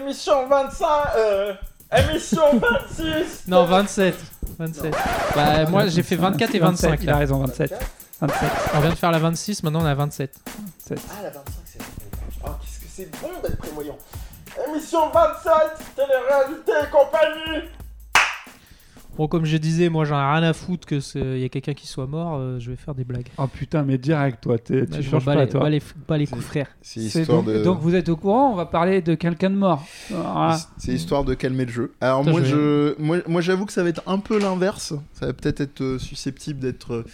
émission 25, euh, émission 26. Non, 27. 27. Bah, moi, j'ai fait 24 et 25. Il a là. raison, 27. 27. On vient de faire la 26, maintenant on est à 27. Ah, la 25, c'est Ah, qu'est-ce que c'est bon d'être prévoyant. Émission 27, télé-réalité et compagnie. Bon, comme je disais, moi j'en ai rien à foutre que il y a quelqu'un qui soit mort, euh, je vais faire des blagues. Oh putain, mais direct, toi, t'es- Bah, tu changes pas, les, toi. bats les, les coups, frère. C'est C'est donc, donc vous êtes au courant, on va parler de quelqu'un de mort. Voilà. C'est histoire de calmer le jeu. Alors Putain, moi, je je, moi, moi, j'avoue que ça va être un peu l'inverse. Ça va peut-être être euh, susceptible d'être euh,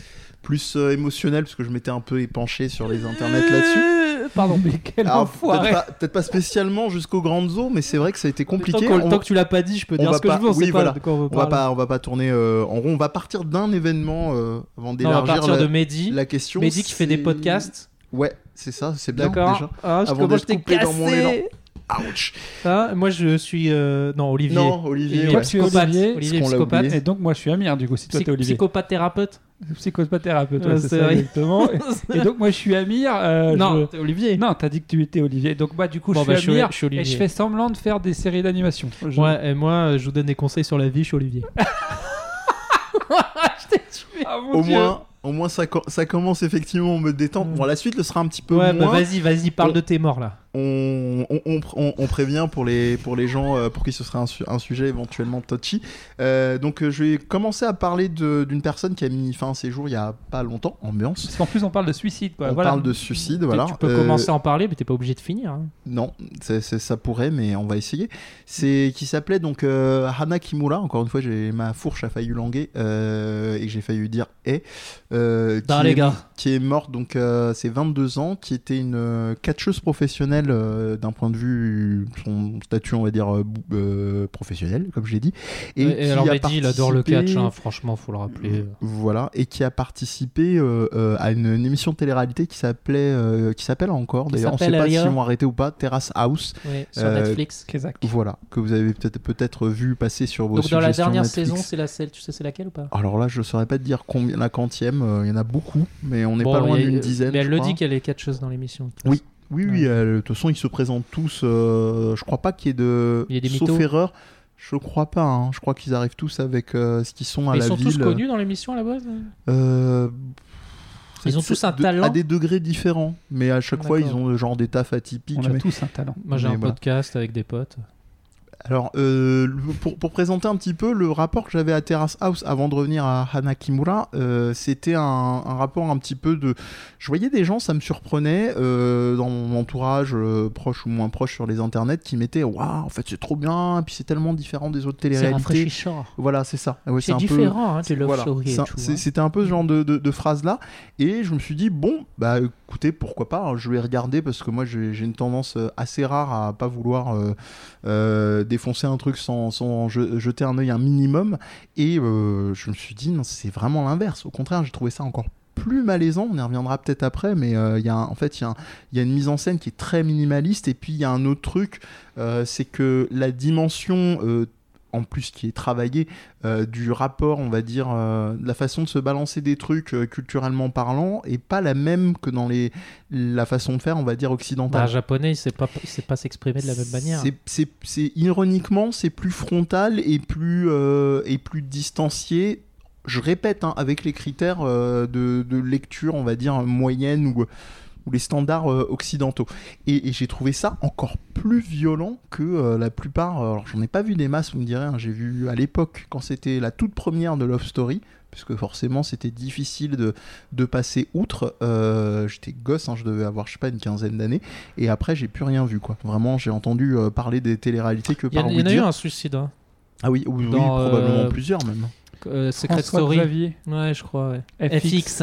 plus euh, émotionnel parce que je m'étais un peu épanché sur les internets là-dessus. Euh, Pardon, mais quel Alors peut-être enfoiré. pas, peut-être pas spécialement jusqu'aux grandes eaux, mais c'est vrai que ça a été compliqué. Tant, qu'on- On- tant que tu l'as pas dit, je peux on dire ce que pas- je veux, on oui, sait voilà. pas de quoi on veut on va pas, on va pas tourner euh, en rond. On va partir d'un événement euh, avant Non, on va d'élargir partir la, de Mehdi. la question. Mehdi qui fait des podcasts. Ouais, c'est ça, c'est bien D'accord. déjà. Ah, je Avant d'être t'ai coupé dans mon élan. Ouch. Ah, moi je suis. euh, Non, Olivier. Non, Olivier. Olivier, ouais. tu es psychopathe. Olivier, Olivier, psychopathe. Et donc, moi, je suis Amir, du coup, si toi, t'es Olivier. Psychopathe thérapeute Psychopathe thérapeute, Ouais, ouais, c'est ça, exactement. Et donc, moi, je suis Amir. euh, Non, je- t'es Olivier. Non, t'as dit que tu étais Olivier. Donc, bah, du coup, Bon, je bah, suis Amir. je suis Olivier. Et je fais semblant de faire des séries d'animation. Je- Ouais, et moi euh, je vous donne des conseils sur la vie, je suis Olivier. je t'ai tué. Ah, mon Au Dieu. moins, au moins ça, co- ça commence effectivement à me détendre. Mm. Bon, la suite le sera un petit peu Ouais, bah moins. vas-y, vas-y, parle On- de tes morts là. On, on, on, on- on prévient pour les, pour les gens euh, pour qui ce serait un, su- un sujet éventuellement touchy. Euh, donc euh, je vais commencer à parler d'une personne qui a mis fin à ses jours il y a pas longtemps, ambiance. Parce qu'en plus, on parle de suicide, quoi. on voilà. parle de suicide, voilà. Tu peux Euh, commencer à en parler, mais t'es pas obligé de finir. hein. Non, ça pourrait, mais on va essayer. C'est qui s'appelait donc euh, Hana Kimura. Encore une fois, j'ai ma fourche a failli languer et j'ai failli dire et qui les est- gars. qui est morte donc c'est 22 ans, qui était une catcheuse professionnelle euh, d'un point de vue son statut on va dire euh, euh, professionnel comme je l'ai dit. Et, qui alors a il adore le catch, hein, franchement, faut le rappeler. Voilà, et qui a participé euh, euh, à une, une émission de télé-réalité qui s'appelait, euh, qui s'appelle encore, d'ailleurs on sait s'appelle pas Aria. s'ils vont arrêter ou pas, Terrace House, Ouais, sur Euh, Netflix. Kézak. voilà, que vous avez peut-être peut-être vu passer sur vos Donc dans la dernière Netflix. saison, c'est la celle, tu sais c'est laquelle ou pas? Alors là, je saurais pas te dire combien la quantième, euh, il y en a beaucoup, mais on n'est Bon, pas loin d'une dizaine. Mais elle le crois. dit qu'elle est catcheuse dans l'émission. Oui. Oui, oui, euh, de toute façon, ils se présentent tous. euh, je crois pas qu'il y ait de. Il y a des Sauf mythos. erreur, je crois pas. hein. Je crois qu'ils arrivent tous avec euh, ce qu'ils sont à Mais ils la sont ville. tous connus dans l'émission à la base hein Euh, Ils ont tous un de- talent À des degrés différents, mais à chaque fois, ils ont genre des tafs atypiques. On a mais- tous un talent. Moi j'ai un voilà. podcast avec des potes. Alors, euh, pour, pour présenter un petit peu le rapport que j'avais à Terrace House avant de revenir à Hanakimura, euh, c'était un, un rapport un petit peu de. Je voyais des gens, ça me surprenait, euh, dans mon entourage, euh, proche ou moins proche sur les internets, qui mettaient Waouh, en fait, c'est trop bien, et puis c'est tellement différent des autres C'est téléréalités. rafraîchissant. Voilà, c'est ça. Ouais, C'est un peu- différent, hein, love voilà, c'est- hein. C'était un peu ce genre de, de, de phrase-là. Et je me suis dit, bon, bah écoutez, pourquoi pas, hein, je vais regarder parce que moi j'ai une tendance assez rare à pas vouloir défoncer un truc sans, sans je- jeter un œil un minimum. Et euh, je me suis dit, c'est vraiment l'inverse. Au contraire, j'ai trouvé ça encore plus malaisant, on y reviendra peut-être après, mais euh, il y a en fait il y, a une mise en scène qui est très minimaliste et puis il y a un autre truc, euh, c'est que la dimension en plus qui est travaillée euh, du rapport, on va dire, euh, de la façon de se balancer des trucs euh, culturellement parlant est pas la même que dans les, la façon de faire, on va dire, Bah, un occidentale. japonais, il sait pas, il sait pas s'exprimer de la même manière. C'est- ironiquement, c'est plus frontal et plus, euh, et plus distancié. Je répète, hein, avec les critères de, de lecture, on va dire, moyenne ou, ou les standards euh, occidentaux. Et, et j'ai trouvé ça encore plus violent que euh, la plupart. Alors, j'en ai pas vu des masses, vous me direz. hein, j'ai vu à l'époque, quand c'était la toute première de Love Story, puisque forcément c'était difficile de, de passer outre. Euh, J'étais gosse, hein, je devais avoir, je sais pas, une quinzaine d'années. Et après, j'ai plus rien vu, quoi. Vraiment, j'ai entendu euh, parler des téléréalités que Il y, en- par il y en a eu un suicide. Hein. Ah oui, oui, euh, probablement plusieurs même. Euh, Secret François Story. Xavier. Ouais, je crois. Ouais. FX. FX.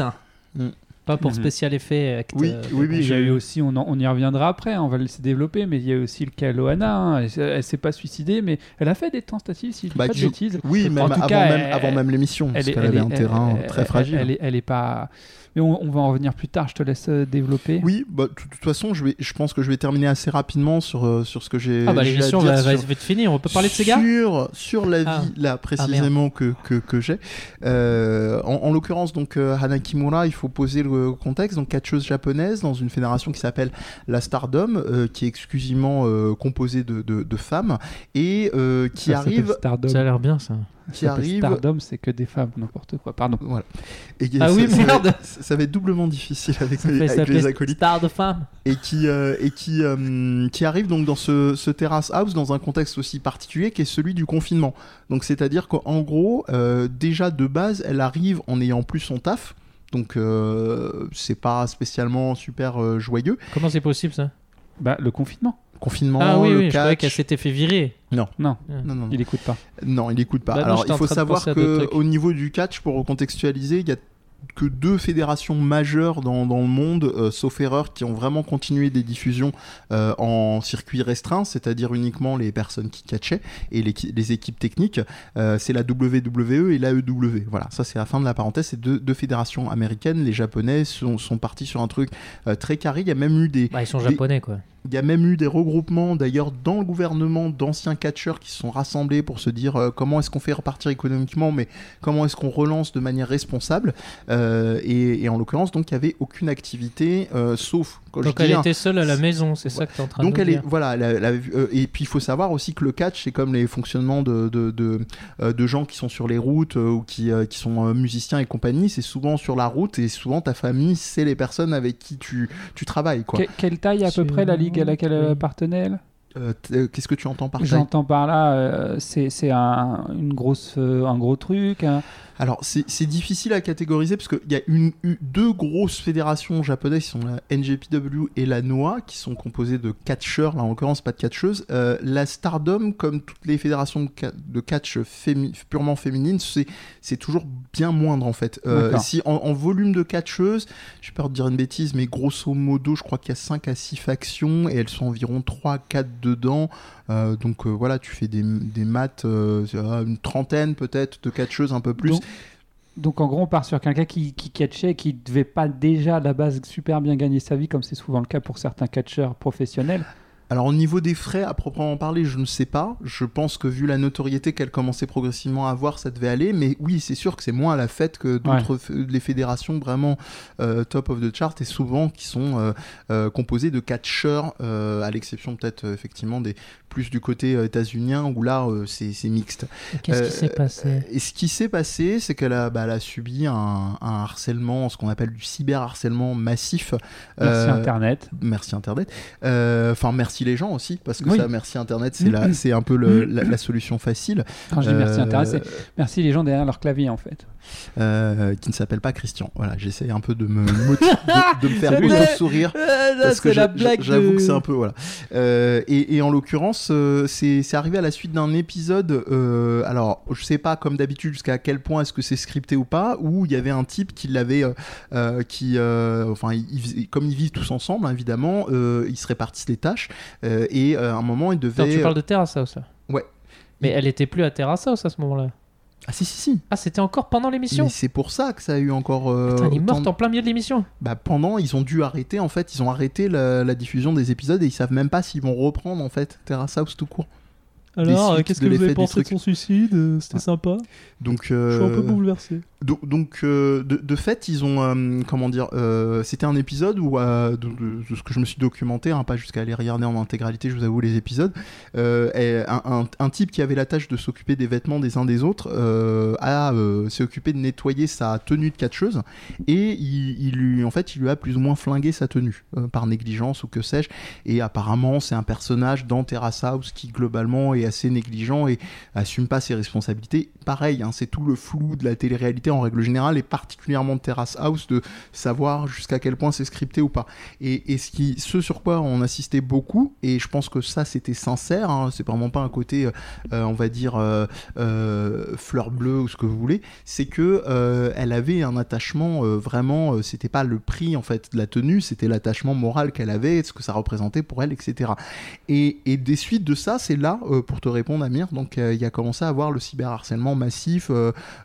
Mm. Pas pour Mhm. spécial effet. acte, Oui, euh, oui, oui, Il y a j'ai- eu aussi, on, en- on y reviendra après, hein, on va le laisser développer, mais il y a eu aussi le cas Loana. hein, Elle, s'est- elle s'est pas suicidée, mais elle a fait des tentatives, si je dis Bah, pas de bêtises. Oui, même En tout avant, cas, même, elle- avant même l'émission, parce Elle est- qu'elle elle avait un terrain elle- très elle- fragile. Elle, est, elle est pas. Mais on, on va en revenir plus tard. Je te laisse euh, développer. Oui, bah, de toute façon, je, vais, je pense que je vais terminer assez rapidement sur, euh, sur ce que j'ai Ah bah l'émission va, va sur- vite finir. On peut parler de ces gars sur, sur la vie Ah. là précisément que, que, que j'ai. Euh, en en l'occurrence donc euh, Hanakimura, il faut poser le, contexte, donc catcheuse japonaise dans une fédération qui s'appelle la Stardom, euh, qui est exclusivement euh, composée de, de- de femmes et euh, qui Ça arrive. Ça a l'air bien ça. Qui Ça arrive, Stardom, c'est que des femmes, n'importe quoi. Pardon. voilà. Et Ah oui, ça- ça va merde. être- Ça va être doublement difficile avec, Ça les, fait avec les acolytes. Star de femme. et qui euh, et qui euh, qui arrive donc dans ce, ce terrace house dans un contexte aussi particulier qui est celui du confinement. Donc c'est-à-dire qu'en gros euh, déjà de base elle arrive en ayant plus son taf. Donc euh, c'est pas spécialement super euh, joyeux. Comment c'est possible ça? Bah, le confinement. Confinement, Ah oui, le oui, je croyais catch. qu'elle s'était fait virer. Non, Non, non, non. il écoute pas. Non, il écoute pas. Bah Alors, il faut savoir que au niveau du catch, pour recontextualiser, il y a que deux fédérations majeures dans, dans le monde, euh, sauf erreur, qui ont vraiment continué des diffusions euh, en circuit restreint, c'est-à-dire uniquement les personnes qui catchaient et les, les équipes techniques. Euh, c'est la WWE et l'AEW. Voilà, ça c'est la fin de la parenthèse. C'est deux, deux fédérations américaines. Les Japonais sont, sont partis sur un truc euh, très carré. Il y a même eu des, Bah, ils sont Des- japonais quoi. Il y a même eu des regroupements d'ailleurs dans le gouvernement d'anciens catcheurs qui se sont rassemblés pour se dire euh, comment est-ce qu'on fait repartir économiquement, mais comment est-ce qu'on relance de manière responsable. Euh, et, en l'occurrence, donc il n'y avait aucune activité, euh, sauf quand Donc je elle était seule à la maison, c'est ça que tu es en train donc de elle est dire. voilà elle a- elle a euh, et puis il faut savoir aussi que le catch c'est comme les fonctionnements de de, de, euh, de gens qui sont sur les routes euh, ou qui, euh, qui sont euh, musiciens et compagnie c'est souvent sur la route et souvent ta famille c'est les personnes avec qui tu, tu travailles quoi. Que- quelle taille à peu près la ligue à laquelle elle appartenait elle? Euh, euh, Qu'est-ce que tu entends par taille J'entends par là, euh, c'est un, une grosse, euh, un gros truc. un- Alors, c'est difficile à catégoriser parce qu'il y a une, une- deux grosses fédérations japonaises qui sont la NJPW et la NOAA, qui sont composées de catcheurs, là en l'occurrence pas de catcheuses. La Stardom, comme toutes les fédérations de, de catch fémi- purement féminines, c'est toujours bien moindre en fait. Si en, en volume de catcheuses, j'ai peur de dire une bêtise, mais grosso modo, je crois qu'il y a 5 à 6 factions et elles sont environ 3 4 dedans. Euh, donc euh, voilà, tu fais des, des maths, euh, une trentaine peut-être de catcheuses, un peu plus. Donc, donc, en gros, on part sur quelqu'un qui, qui catchait, qui devait pas déjà à la base super bien gagner sa vie, comme c'est souvent le cas pour certains catcheurs professionnels. Alors au niveau des frais à proprement parler, je ne sais pas. Je pense que vu la notoriété qu'elle commençait progressivement à avoir, ça devait aller. Mais oui, c'est sûr que c'est moins à la fête que d'autres les fédérations vraiment euh, top of the chart et souvent qui sont euh, euh, composées de catcheurs, à l'exception peut-être effectivement des plus du côté euh, états-unien où là euh, c'est c'est mixte. Qu'est-ce Euh, qui s'est passé? Et ce qui s'est passé, c'est qu'elle a, bah, elle a subi un, un harcèlement, ce qu'on appelle du cyberharcèlement massif. Merci Euh, Internet. Merci Internet. Euh, Enfin, merci les gens aussi, parce que Oui. ça, merci Internet, c'est la- c'est un peu le- la, la solution facile. Quand je dis merci Euh, Internet, c'est merci les gens derrière leur clavier en fait. euh, qui ne s'appelle pas Christian. Voilà, j'essaie un peu de me, de, de me faire sourire. Parce que c'est la j'a- blague j'avoue de- que c'est un peu voilà. Euh, et, et en l'occurrence, euh, c'est arrivé à la suite d'un épisode. euh, alors, je sais pas comme d'habitude jusqu'à quel point est-ce que c'est scripté ou pas, où il y avait un type qui l'avait, euh, qui, enfin, il- comme ils vivent tous ensemble, hein, évidemment, ils se répartissent les tâches. et à un moment, il devait. Attends, tu parles de Terrace House là Ouais. Mais elle était plus à Terrace House à ce moment-là. Ah si si si. Ah, c'était encore pendant l'émission Mais c'est pour ça que ça a eu encore. euh, Putain, elle est morte en plein milieu de l'émission. Bah, pendant, ils ont dû arrêter en fait, ils ont arrêté la, la diffusion des épisodes et ils savent même pas s'ils vont reprendre en fait Terrace House tout court. Alors, qu'est-ce que vous l'effet avez pensé de son suicide? C'était Ouais. sympa. Donc, Je suis un peu euh, bouleversé. Donc, euh, de, fait, ils ont euh, comment dire, euh, c'était un épisode où de, ce que je me suis documenté, hein, pas jusqu'à aller regarder en intégralité, je vous avoue les épisodes, et un, type qui avait la tâche de s'occuper des vêtements des uns des autres a s'est occupé de nettoyer sa tenue de catcheuse et il, il en fait il lui a plus ou moins flingué sa tenue par négligence ou que sais-je. Et apparemment c'est un personnage dans Terrace House qui globalement est assez négligent et assume pas ses responsabilités. Pareil hein, c'est tout le flou de la télé-réalité en règle générale et particulièrement de Terrace House de savoir jusqu'à quel point c'est scripté ou pas. Et, ce sur quoi on assistait beaucoup et je pense que ça c'était sincère hein, c'est vraiment pas un côté euh, euh, on va dire euh, fleur bleue ou ce que vous voulez c'est que elle avait un attachement vraiment c'était pas le prix en fait de la tenue c'était l'attachement moral qu'elle avait ce que ça représentait pour elle etc et, et des suites de ça c'est là pour te répondre Amir donc il y a commencé à avoir le cyberharcèlement massif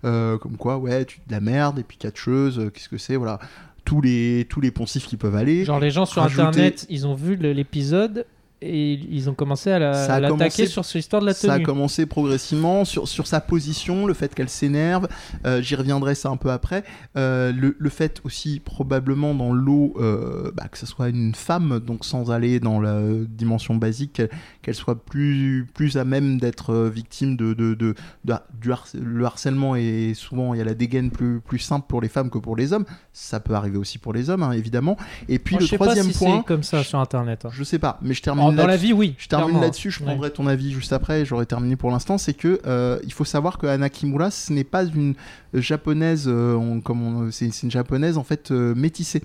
comme quoi ouais tu de la merde et puis catcheuse euh, qu'est-ce que c'est voilà. Tous les tous les poncifs qui peuvent aller. Genre, les gens sur rajouter- internet, ils ont vu l'épisode et ils ont commencé à l'attaquer sur cette histoire de la Ça a tenue. commencé progressivement sur, sur sa position, le fait qu'elle s'énerve, euh, j'y reviendrai ça un peu après, euh, le, le fait aussi probablement dans l'eau euh, bah, que ce soit une femme, donc sans aller dans la dimension basique, qu'elle- soit plus, plus à même d'être victime de, de, de- de- du le harcèlement et souvent il y a la dégaine plus, plus simple pour les femmes que pour les hommes, ça peut arriver aussi pour les hommes hein, évidemment. Et puis Moi, le je sais troisième pas si point, comme ça sur internet. hein. je sais pas, mais je termine dans la vie, oui. Je termine là-dessus, je Ouais. prendrai ton avis juste après, et j'aurai terminé pour l'instant. C'est que euh, il faut savoir que Anna Kimura, ce n'est pas une japonaise, euh, on- comme c'est une japonaise en fait euh, métissée.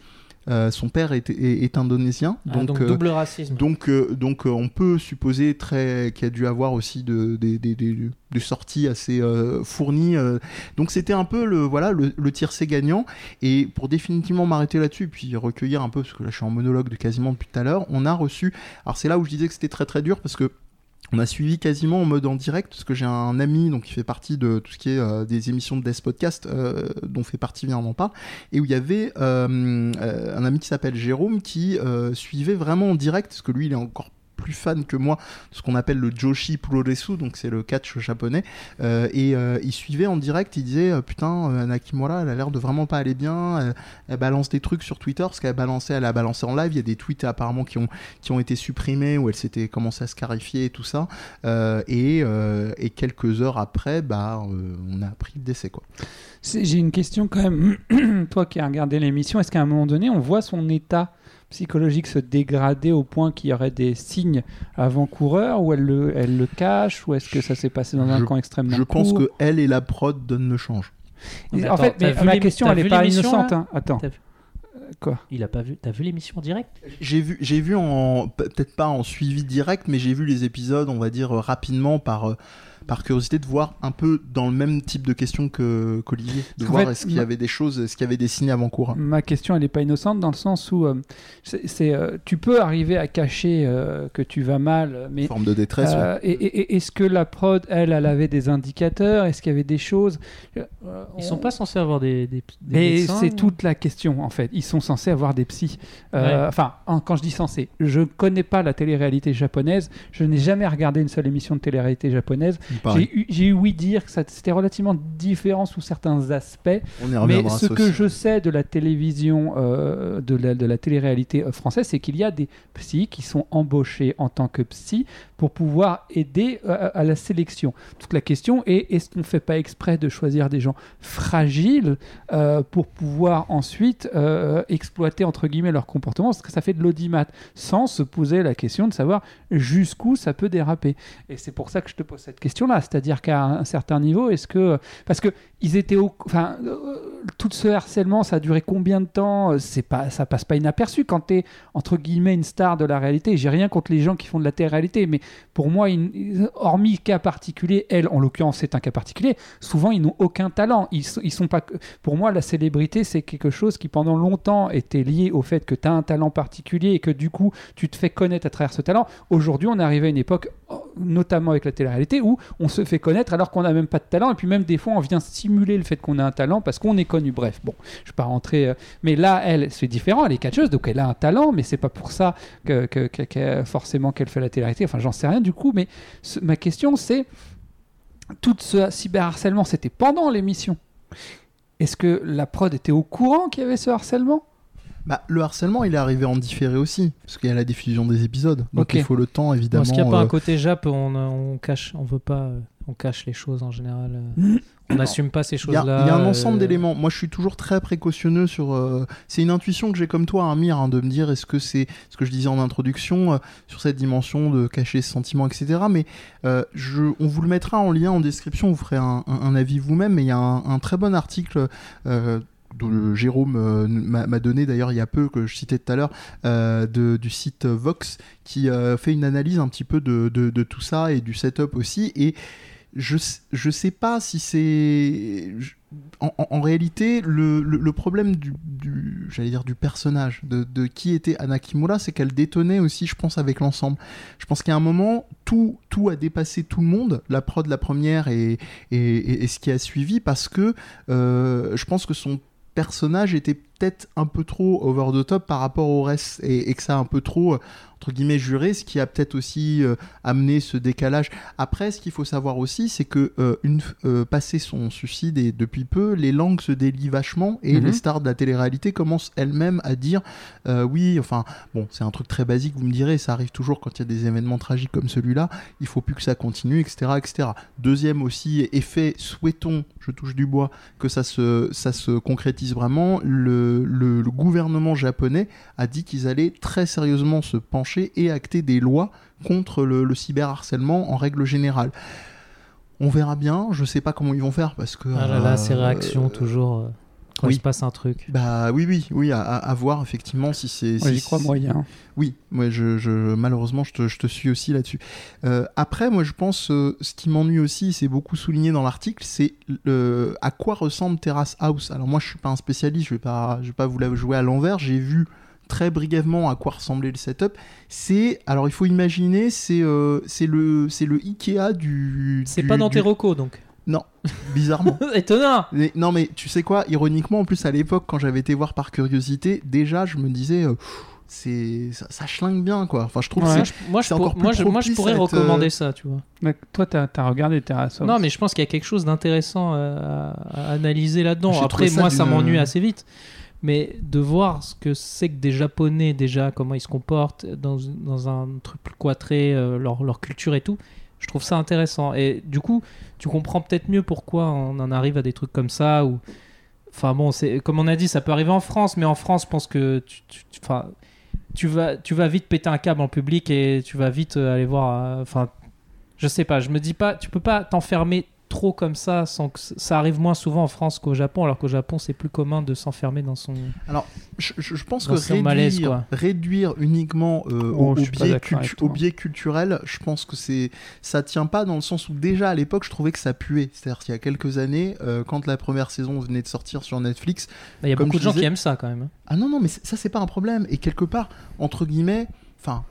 Euh, son père est, est- est indonésien, Ah, donc euh, double racisme. donc, euh, donc on peut supposer très qu'il a dû avoir aussi de, des, des sorties assez fournies. Donc c'était un peu le voilà le, le tiercé gagnant. Et pour définitivement m'arrêter là-dessus, puis recueillir un peu, parce que là je suis en monologue de quasiment depuis tout à l'heure, on a reçu. Alors c'est là où je disais que c'était très très dur parce que on a suivi quasiment en mode en direct, parce que j'ai un ami donc, qui fait partie de tout ce qui est euh, des émissions de Death Podcast, euh, dont fait partie Viens, en parle, et où il y avait euh, un ami qui s'appelle Jérôme qui suivait vraiment en direct, parce que lui il est encore plus fan que moi de ce qu'on appelle le Joshi Puroresu, donc c'est le catch japonais, euh, et euh, il suivait en direct, il disait euh, putain, Nakimura elle a l'air de vraiment pas aller bien, elle, balance des trucs sur Twitter, parce qu'elle a balancé, elle a balancé en live, il y a des tweets apparemment qui ont, qui ont été supprimés, où elle s'était commencé à se scarifier et tout ça, et, quelques heures après, bah, on a appris le décès J'ai une question quand même. Toi qui as regardé l'émission, est-ce qu'à un moment donné, on voit son état psychologique se dégrader au point qu'il y aurait des signes avant-coureurs ou elle le, elle le cache ou est-ce que ça s'est passé dans un Je- camp extrêmement Je pense court que elle et la prod donnent le change. Mais en attends, fait, mais ma question, elle n'est vu pas innocente. hein. Attends. Euh, Quoi Il a pas vu. T'as vu l'émission en direct J'ai vu, j'ai vu en peut-être pas en suivi direct, mais j'ai vu les épisodes, on va dire euh, rapidement par euh, par curiosité de voir un peu dans le même type de questions que qu'Olivier, de En voir est-ce qu'il y avait des choses, est-ce qu'il y avait des signes avant-coureurs. Ma question, elle n'est pas innocente dans le sens où euh, c'est, euh, tu peux arriver à cacher euh, que tu vas mal, mais Forme de détresse. ouais. Et, et- et est-ce que la prod, elle, elle avait des indicateurs? Est-ce qu'il y avait des choses? Ils on- sont pas censés avoir des. des, des médecins, c'est ou- toute la question en fait. Ils sont censés avoir des psys. Euh, Ouais. Enfin, en- quand je dis censé, je connais pas la télé-réalité japonaise. Je n'ai jamais regardé une seule émission de télé-réalité japonaise. Pareil. J'ai eu, ouï dire que c'était relativement différent sous certains aspects. On Mais ce que aussi. je sais de la télévision, euh, de, la, de la télé-réalité euh, française, c'est qu'il y a des psys qui sont embauchés en tant que psy pour pouvoir aider euh, à la sélection. Toute la question est est-ce qu'on ne fait pas exprès de choisir des gens fragiles euh, pour pouvoir ensuite euh, exploiter entre guillemets leur comportement? Parce que ça fait de l'audimat sans se poser la question de savoir jusqu'où ça peut déraper. Et c'est pour ça que je te pose cette c'est-à-dire qu'à un certain niveau, est-ce que parce que ils étaient au, enfin, euh, tout ce harcèlement, ça a duré combien de temps Euh, C'est pas, ça passe pas inaperçu quand t'es entre guillemets une star de la réalité. J'ai rien contre les gens qui font de la télé-réalité, mais pour moi, hormis cas particulier, elle, en l'occurrence, c'est un cas particulier. Souvent, ils n'ont aucun talent. Ils, ils sont pas. Pour moi, la célébrité, c'est quelque chose qui pendant longtemps était lié au fait que tu as un talent particulier et que du coup, tu te fais connaître à travers ce talent. Aujourd'hui, on est arrivé à une époque, oh, notamment avec la télé-réalité, où on se fait connaître alors qu'on n'a même pas de talent. Et puis même des fois, on vient simuler le fait qu'on a un talent parce qu'on est connu. Bref, bon, je ne vais pas rentrer. euh, Mais là, elle, c'est différent. Elle est catcheuse, donc elle a un talent, mais c'est pas pour ça que, forcément qu'elle fait la télé-réalité. Enfin, j'en sais rien du coup. Mais ma question, c'est tout ce cyberharcèlement, c'était pendant l'émission. Est-ce que la prod était au courant qu'il y avait ce harcèlement? Bah, le harcèlement, il est arrivé en différé aussi, parce qu'il y a la diffusion des épisodes. Donc il faut le temps, évidemment. Est-ce qu'il n'y a pas euh, un côté Jap on, on cache, on veut pas, euh, on cache les choses en général. euh, On n'assume pas ces choses-là. il y a un ensemble euh, d'éléments. Moi, je suis toujours très précautionneux sur. euh, c'est une intuition que j'ai comme toi, Amir, hein, de me dire est-ce que c'est ce que je disais en introduction euh, sur cette dimension de cacher ce sentiment, etc. Mais euh, je, on vous le mettra en lien en description. Vous ferez un, un- un avis vous-même. Mais il y a un, un très bon article. Euh, de Jérôme euh, m'a donné d'ailleurs il y a peu que je citais tout à l'heure euh, du site Vox qui euh, fait une analyse un petit peu de, tout ça et du setup aussi et je, je sais pas si c'est. En, réalité, le, le- problème du, j'allais dire du personnage, de, de qui était Anna Kimura, c'est qu'elle détonnait aussi, je pense, avec l'ensemble. Je pense qu'à un moment, tout, tout a dépassé tout le monde, la prod, la première et, et, ce qui a suivi, parce que euh, je pense que son personnage était peut-être un peu trop over the top par rapport au reste et, et que ça a un peu trop, euh, entre guillemets juré, ce qui a peut-être aussi euh, amené ce décalage. Après, ce qu'il faut savoir aussi, c'est que euh, une euh, passé son suicide et depuis peu, les langues se délient vachement et Mhm. les stars de la télé-réalité commencent elles-mêmes à dire oui, enfin bon, c'est un truc très basique, vous me direz, ça arrive toujours quand il y a des événements tragiques comme celui-là. Il faut plus que ça continue, etc., etc. Deuxième aussi effet, souhaitons, je touche du bois, que ça se, ça se concrétise vraiment. Le, le- le gouvernement japonais a dit qu'ils allaient très sérieusement se pencher et acter des lois contre le, le cyberharcèlement en règle générale. On verra bien, je sais pas comment ils vont faire parce que. Ah là là, euh, ces réactions toujours. Quand oui. il se passe un truc. Bah oui, oui, oui, à, à- à voir effectivement si c'est. Si- j'y crois si- moyen. oui, moi, je, je- malheureusement, je te, je te suis aussi là-dessus. Euh, après, moi, je pense, euh, ce qui m'ennuie aussi, c'est beaucoup souligné dans l'article, c'est à quoi ressemble Terrace House. Alors moi, je suis pas un spécialiste, je vais pas, je vais pas vous la jouer à l'envers. J'ai vu très brièvement à quoi ressemblait le setup. C'est, alors il faut imaginer, c'est euh, c'est le, c'est le Ikea du. C'est pas dans du- tes recos donc. Non, bizarrement. Étonnant Mais- non mais tu sais quoi, ironiquement en plus à l'époque quand j'avais été voir par curiosité, déjà je me disais euh, c'est ça, ça schlingue bien quoi. Enfin je trouve Ouais. que Moi, c'est- je, moi, je c'est pour- encore plus moi, je- moi, je propice pourrais être, recommander euh, ça, tu vois. Mais toi, t'as as regardé Terrace House. Non, mais je pense qu'il y a quelque chose d'intéressant euh, à, à analyser là-dedans. J'ai Après, moi, ça m'ennuie assez vite. Mais de voir ce que c'est que des Japonais, déjà, comment ils se comportent dans, dans un truc plus euh, leur, leur culture et tout, je trouve ça intéressant. Et du coup, tu comprends peut-être mieux pourquoi on en arrive à des trucs comme ça. Ou... Enfin bon, c'est comme on a dit, ça peut arriver en France, mais en France, je pense que tu, tu- vas, tu vas vite péter un câble en public et tu vas vite euh, aller voir. euh, Enfin, je sais pas, je me dis pas, tu peux pas t'enfermer trop comme ça sans que ça arrive moins souvent en France qu'au Japon, alors qu'au Japon c'est plus commun de s'enfermer dans son. je, je- je pense que réduire, malaise, réduire uniquement euh, Oh, au, biais cultu- culturel, je pense que c'est ça tient pas dans le sens où déjà à l'époque je trouvais que ça puait. C'est-à-dire qu'il y a quelques années, euh, quand la première saison venait de sortir sur Netflix, Il y a beaucoup de gens disais- qui aiment ça quand même. hein. Ah non, non, mais ça, c'est pas un problème. Et quelque part, entre guillemets, enfin,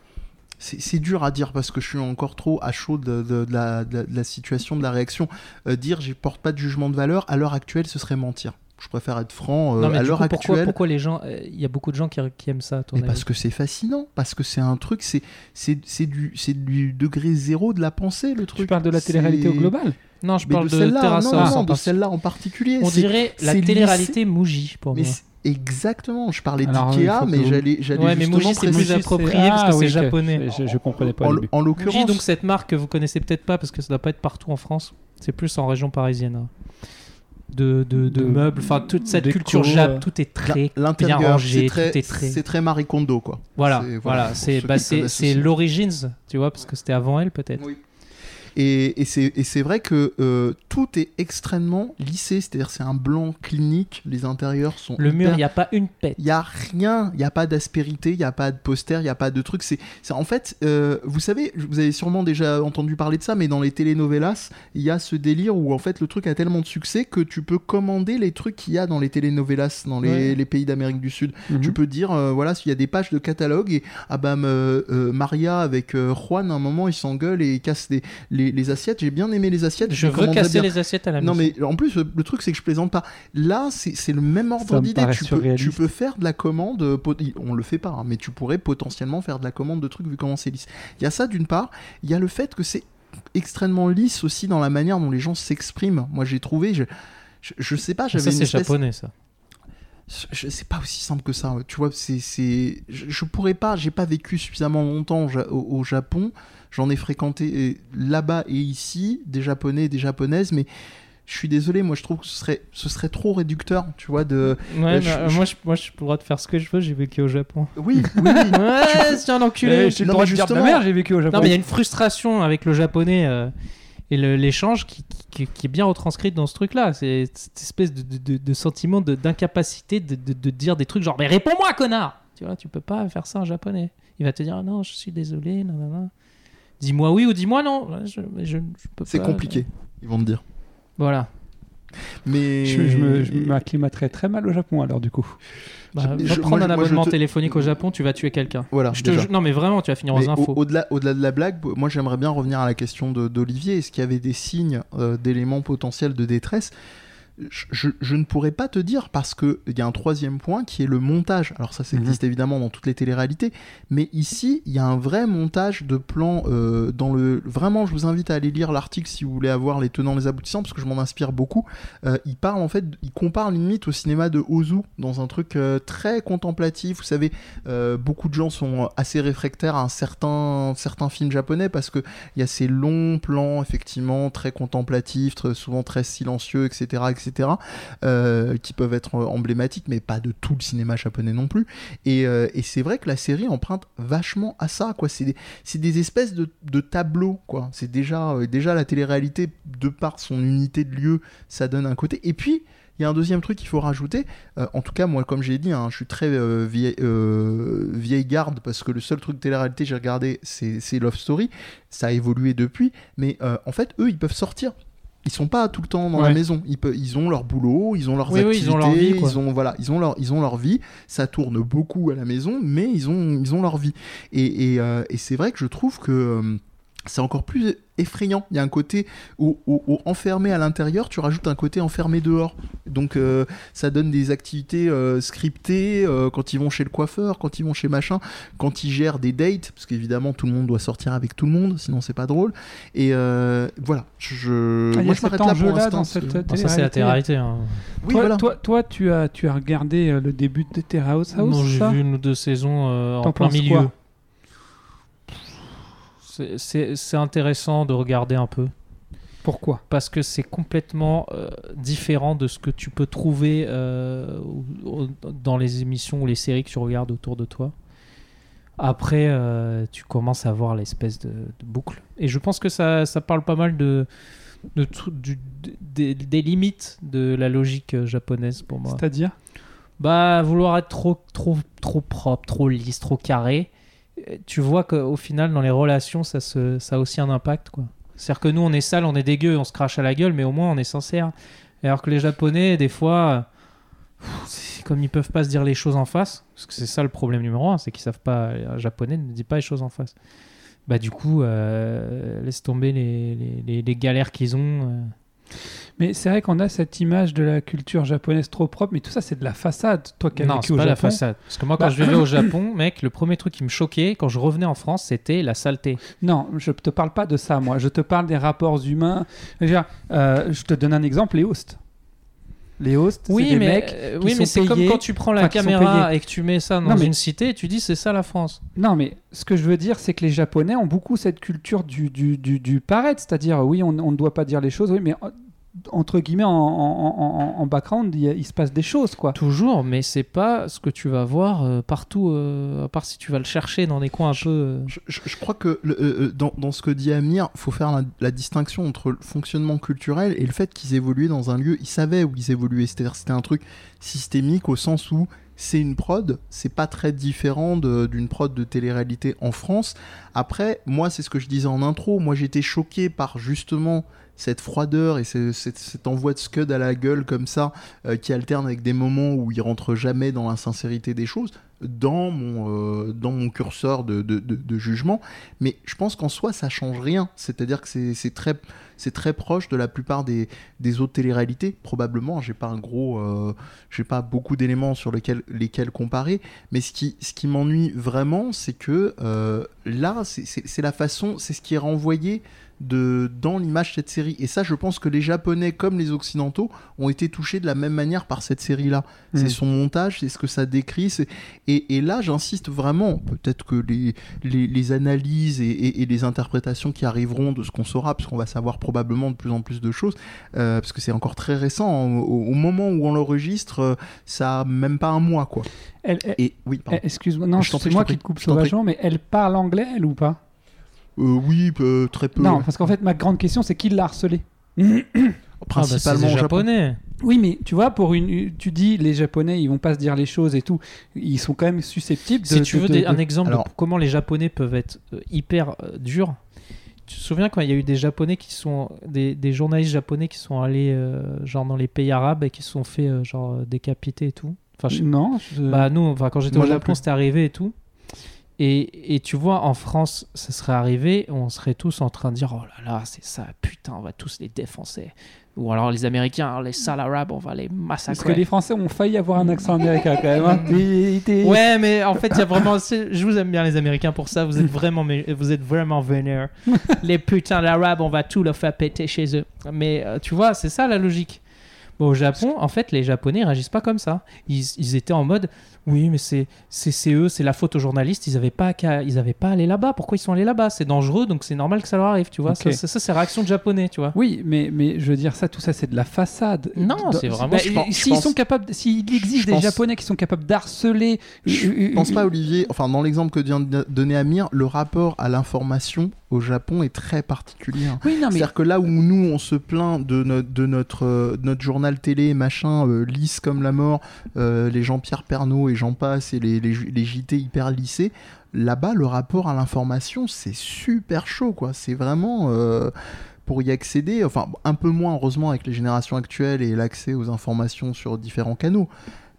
c'est dur à dire parce que je suis encore trop à chaud de, de- de la, de la- de la situation, de la réaction. Euh, dire je porte pas de jugement de valeur, à l'heure actuelle, ce serait mentir. Je préfère être franc. euh, non mais à l'heure coup, pourquoi, actuelle. pourquoi les gens, euh, il y a beaucoup de gens qui, qui aiment ça à ton Mais avis parce que c'est fascinant, parce que c'est un truc, c'est c'est c'est du, c'est du degré zéro de la pensée, le truc. Tu parles de la télé-réalité au global Non, je Mais parle de de, celle-là, non, non, en de particulier. celle-là en particulier. On C'est- dirait la télé-réalité Mouji pour Mais moi. Exactement, je parlais d'Ikea, mais que- j'allais j'allais Ouais, mais justement Mouji, c'est plus approprié parce que c'est oui, japonais. Je, je comprenais pas en, en Muji, l'occurrence, donc cette marque que vous connaissez peut-être pas parce que ça doit pas être partout en France. C'est plus en région parisienne. hein. De, de, de De- meubles, enfin toute cette déco, culture jap, euh, tout est très bien rangé, c'est très, tout est très. c'est très Marie Kondo, quoi. Voilà, C'est- voilà, c'est bah, l'origins, tu vois, parce que c'était avant elle peut-être. Oui. Et, et c'est vrai que euh, tout est extrêmement lissé, c'est-à-dire c'est un blanc clinique, les intérieurs sont Le mur, il n'y a pas une pète. Il y a rien, il y a pas d'aspérité, il y a pas de poster, il y a pas de truc. C'est, en fait, euh, vous savez, vous avez sûrement déjà entendu parler de ça, mais dans les telenovelas, il y a ce délire où en fait le truc a tellement de succès que tu peux commander les trucs qu'il y a dans les telenovelas dans les, Ouais. les pays d'Amérique du Sud. Mhm. Tu peux dire, euh, voilà, s'il y a des pages de catalogue et ah bah Maria avec Juan, à un moment, ils s'engueulent et ils cassent les, les, les assiettes. J'ai bien aimé les assiettes. Je veux casser bien. les assiettes à la Non maison. mais en plus le, le truc c'est que je plaisante pas. Là c'est c'est le même ordre d'idée. Tu peux, tu peux faire de la commande, euh, pot- on le fait pas, hein, mais tu pourrais potentiellement faire de la commande de trucs vu comment c'est lisse. Il y a ça d'une part. Il y a le fait que c'est extrêmement lisse aussi dans la manière dont les gens s'expriment. Moi j'ai trouvé, je, je, je sais pas, j'avais ça une c'est espèce- japonais ça. c'est pas aussi simple que ça tu vois c'est c'est je, je pourrais pas j'ai pas vécu suffisamment longtemps au, Ja- au- au Japon j'en ai fréquenté euh, là-bas et ici des japonais et des japonaises mais je suis désolé moi je trouve que ce serait ce serait trop réducteur tu vois de Ouais, Euh, je- euh, je- moi je moi je suis le droit de faire ce que je veux, j'ai vécu au Japon. oui oui, oui. Ouais, c'est un enculé. Eh, j'ai le droit de dire de ma justement- mère, j'ai vécu au Japon. Non, mais il y a une frustration avec le japonais euh, et l'échange qui, qui- qui est bien retranscrite dans ce truc-là. C'est cette espèce de, de- de- de sentiment d'incapacité de, de- de dire des trucs genre Mais réponds-moi, connard Tu vois, tu peux pas faire ça en japonais. Il va te dire Ah Non, je suis désolé, nanana. Dis-moi oui ou dis-moi non. Je, je- je peux c'est pas. compliqué ils vont te dire Voilà. mais Je, je me- m'acclimaterais très mal au Japon alors du coup. Bah, Je- va je- prendre moi, un abonnement te- téléphonique au Japon, tu vas tuer quelqu'un. voilà Je te Non, mais vraiment, tu vas finir Mais aux au- infos. au-delà, au-delà de la blague, moi j'aimerais bien revenir à la question de- d'Olivier. Est-ce qu'il y avait des signes euh, d'éléments potentiels de détresse? Je, ne pourrais pas te dire parce qu'il y a un troisième point qui est le montage. Alors ça, ça Mhm. existe évidemment dans toutes les téléréalités, mais ici, il y a un vrai montage de plans euh, dans le... Vraiment, je vous invite à aller lire l'article si vous voulez avoir les tenants, les aboutissants, parce que je m'en inspire beaucoup. Euh, il parle en fait, il compare limite au cinéma de Ozu, dans un truc euh, très contemplatif. Vous savez, euh, beaucoup de gens sont assez réfractaires à un certain, certains films japonais parce que il y a ces longs plans, effectivement, très contemplatifs, très- souvent très silencieux, etc., etc., euh, qui peuvent être emblématiques, mais pas de tout le cinéma japonais non plus. Et, euh, c'est vrai que la série emprunte vachement à ça, quoi. C'est des, espèces de, tableaux, quoi. C'est déjà, euh, déjà la télé-réalité, de par son unité de lieu, ça donne un côté. Et puis, il y a un deuxième truc qu'il faut rajouter. En tout cas, moi, comme j'ai dit, hein, je suis très vieille, vieille garde parce que le seul truc télé-réalité que j'ai regardé, c'est Love Story. Ça a évolué depuis, mais en fait, eux, ils peuvent sortir. Ils sont pas tout le temps dans la maison. Ils, peuvent, ils ont leur boulot, ils ont leurs Oui, oui, activités, ils ont leur vie, ils ont voilà, ils ont leur, ils ont leur vie. Ça tourne beaucoup à la maison, mais ils ont, ils ont leur vie. Et, et, euh, et c'est vrai que je trouve que euh, c'est encore plus effrayant. Il y a un côté où, où- où enfermé à l'intérieur, tu rajoutes un côté enfermé dehors. Donc euh, ça donne des activités euh, scriptées euh, quand ils vont chez le coiffeur, quand ils vont chez machin, quand ils gèrent des dates, parce qu'évidemment tout le monde doit sortir avec tout le monde, sinon c'est pas drôle. Et euh, voilà, je, Ah, moi je m'arrête là pour l'instant. cette ça, c'est la télé-réalité. hein. Oui, toi, voilà. toi, toi, tu as, tu as regardé le début de Terrace House, Non, j'ai vu une ou deux saisons euh, en plein milieu. c'est intéressant de regarder un peu Pourquoi parce que c'est complètement euh, différent de ce que tu peux trouver euh, dans les émissions ou les séries que tu regardes autour de toi. Après, euh, tu commences à voir l'espèce de, de boucle. Et je pense que ça, ça parle pas mal de, de tru- du- de- des, des limites de la logique japonaise pour moi. C'est-à-dire? Bah, vouloir être trop, trop, trop propre, trop lisse, trop carré, tu vois qu'au final, dans les relations, ça, se, ça a aussi un impact, quoi. C'est-à-dire que nous, on est sale, on est dégueu, on se crache à la gueule, mais au moins, on est sincère. Alors que les Japonais, des fois, comme ils peuvent pas se dire les choses en face, parce que c'est ça le problème numéro un, c'est qu'ils savent pas, un Japonais ne dit pas les choses en face. Bah, du coup, euh, laisse tomber les galères qu'ils ont. euh. Mais c'est vrai qu'on a cette image de la culture japonaise trop propre, mais tout ça, c'est de la façade. Toi qui as Non, vécu c'est au pas la façade. Parce que moi, quand Bah- je vivais au Japon, mec, le premier truc qui me choquait quand je revenais en France, c'était la saleté. Non, je te parle pas de ça, moi. Je te parle des rapports humains. Dire, euh, je te donne un exemple, les hosts. Les hosts, c'est Oui, des mais, mecs euh, qui oui, sont mais c'est comme quand tu prends la caméra et que tu mets ça dans Non, mais- une cité, tu dis c'est ça la France. Non, mais ce que je veux dire, c'est que les Japonais ont beaucoup cette culture du, du, du, du paraître. C'est-à-dire, oui, on, ne doit pas dire les choses, oui, mais entre guillemets, en, en, en- en background, il, se passe des choses, quoi. Toujours, mais c'est pas ce que tu vas voir euh, partout, euh, à part si tu vas le chercher dans des coins un peu. euh, Je, je- je crois que le- dans, dans ce que dit Amir, faut faire la, la distinction entre le fonctionnement culturel et le fait qu'ils évoluaient dans un lieu, ils savaient où ils évoluaient, c'est-à-dire c'était un truc systémique au sens où c'est une prod, c'est pas très différent d'une prod de télé-réalité en France. Après, moi c'est ce que je disais en intro, moi j'étais choqué par justement cette froideur et cet envoi de scud à la gueule comme ça, euh, qui alterne avec des moments où il rentre jamais dans la sincérité des choses, dans mon, euh, dans mon curseur de, de- de- jugement. Mais je pense qu'en soi, ça change rien. C'est-à-dire que c'est très, très proche de la plupart des, des autres téléréalités. Probablement, j'ai pas un gros, euh, j'ai pas beaucoup d'éléments sur lesquels, lesquels comparer. Mais ce qui, ce qui m'ennuie vraiment, c'est que euh, là, c'est la façon, c'est ce qui est renvoyé de, dans l'image de cette série. Et ça, je pense que les Japonais, comme les Occidentaux, ont été touchés de la même manière par cette série-là. Mm. C'est son montage, c'est ce que ça décrit. Et, et là, j'insiste vraiment, peut-être que les, les, les analyses et, et- et les interprétations qui arriveront de ce qu'on saura, parce qu'on va savoir probablement de plus en plus de choses, euh, parce que c'est encore très récent, hein, au, au moment où on l'enregistre, euh, ça a même pas un mois, quoi. Elle- elle- Et oui, Excuse-moi, non, c'est moi qui te coupe sauvagement, mais elle parle anglais, elle ou pas? Oui, euh, très peu. Non, parce qu'en fait, ma grande question, c'est qui l'a harcelé? Ah, bah, c'est principalement Japon. japonais. Oui, mais tu vois, pour une, tu dis les Japonais, ils vont pas se dire les choses et tout. Ils sont quand même susceptibles de. Si tu de- veux de- des- de- un exemple Alors- de comment les Japonais peuvent être euh, hyper euh, durs, tu te souviens quand il y a eu des Japonais qui sont des, des journalistes japonais qui sont allés euh, genre dans les pays arabes et qui se sont fait euh, genre euh, décapiter et tout? Enfin, je- Non. je- bah nous, enfin quand j'étais au Japon, c'était arrivé et tout. Et, et tu vois, en France, ça serait arrivé, on serait tous en train de dire Oh là là, c'est ça, putain, on va tous les défoncer. Ou alors les Américains, les sales arabes, on va les Parce massacrer. que les Français ont failli avoir un accent américain quand même. hein. Ouais, mais en fait, il y a vraiment. Je vous aime bien, les Américains, pour ça. Vous êtes vraiment, vous êtes vraiment vénères. les putains d'Arabes, on va tout leur faire péter chez eux. Mais euh, tu vois, c'est ça la logique. Bon, au Japon, en fait, les Japonais ils réagissent pas comme ça. Ils, ils étaient en mode, oui, mais c'est eux, c'est la faute aux journalistes. Ils avaient pas qu'à- ils avaient pas à aller là-bas. Pourquoi ils sont allés là-bas? C'est dangereux, donc c'est normal que ça leur arrive. Tu vois, ça, ça, ça, c'est réaction de Japonais, tu vois. Oui, mais, mais je veux dire, ça, tout ça, c'est de la façade. Non, c'est vraiment- Bah, S'ils pense- sont capables, s'il existe je des pense- Japonais qui sont capables d'harceler. Je euh, pense euh, pas, Olivier. Enfin, dans l'exemple que vient de donner Amir, le rapport à l'information au Japon est très particulier. hein. Oui, mais C'est-à-dire que là où nous on se plaint de, notre de notre, euh, notre journal télé, machin, euh, lisse comme la mort, euh, les Jean-Pierre Pernaud et j'en passe, et les, les, les JT hyper lissés, là-bas le rapport à l'information c'est super chaud quoi. C'est vraiment. euh, pour y accéder, enfin un peu moins heureusement avec les générations actuelles et l'accès aux informations sur différents canaux.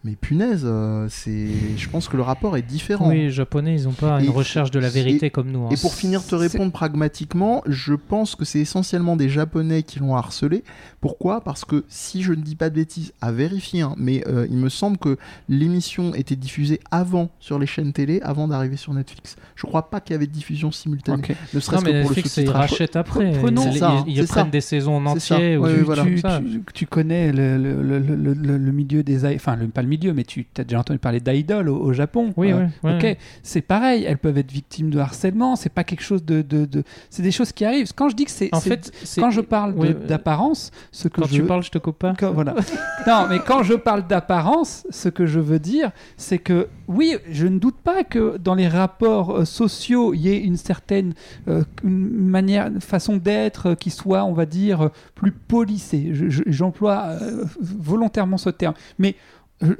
Mais punaise, euh, c'est, je pense que le rapport est différent. Oui, les Japonais, ils ont pas Et- une recherche de la vérité comme nous. hein. Et pour finir te répondre pragmatiquement, je pense que c'est essentiellement des Japonais qui l'ont harcelé. Pourquoi? Parce que si je ne dis pas de bêtises, à vérifier, hein, mais euh, il me semble que l'émission était diffusée avant sur les chaînes télé, avant d'arriver sur Netflix. Je crois pas qu'il y avait de diffusion simultanée, ne serait-ce que pour le Netflix, ils sous-titrage. rachètent après. Prenons- ça, ils- c'est ils ça. prennent des saisons en ça. entier. ou Ouais, des- voilà. comme tu, ça. tu- tu connais le, le, le, le, le- le milieu des enfin le, pas le milieu mais tu as déjà entendu parler d'idoles au, au Japon Oui, Euh, ouais, ok c'est pareil elles peuvent être victimes de harcèlement c'est pas quelque chose de, de, de- c'est des choses qui arrivent quand je dis que c'est En fait, quand je parle oui, euh, d'apparence ce que quand je tu parles, je te coupe pas. quand- voilà. non, mais quand je parle d'apparence, ce que je veux dire, c'est que oui, je ne doute pas que dans les rapports euh, sociaux, il y ait une certaine euh, une manière, une façon d'être qui soit, on va dire, plus polissée. Je- je- J'emploie volontairement ce terme. Mais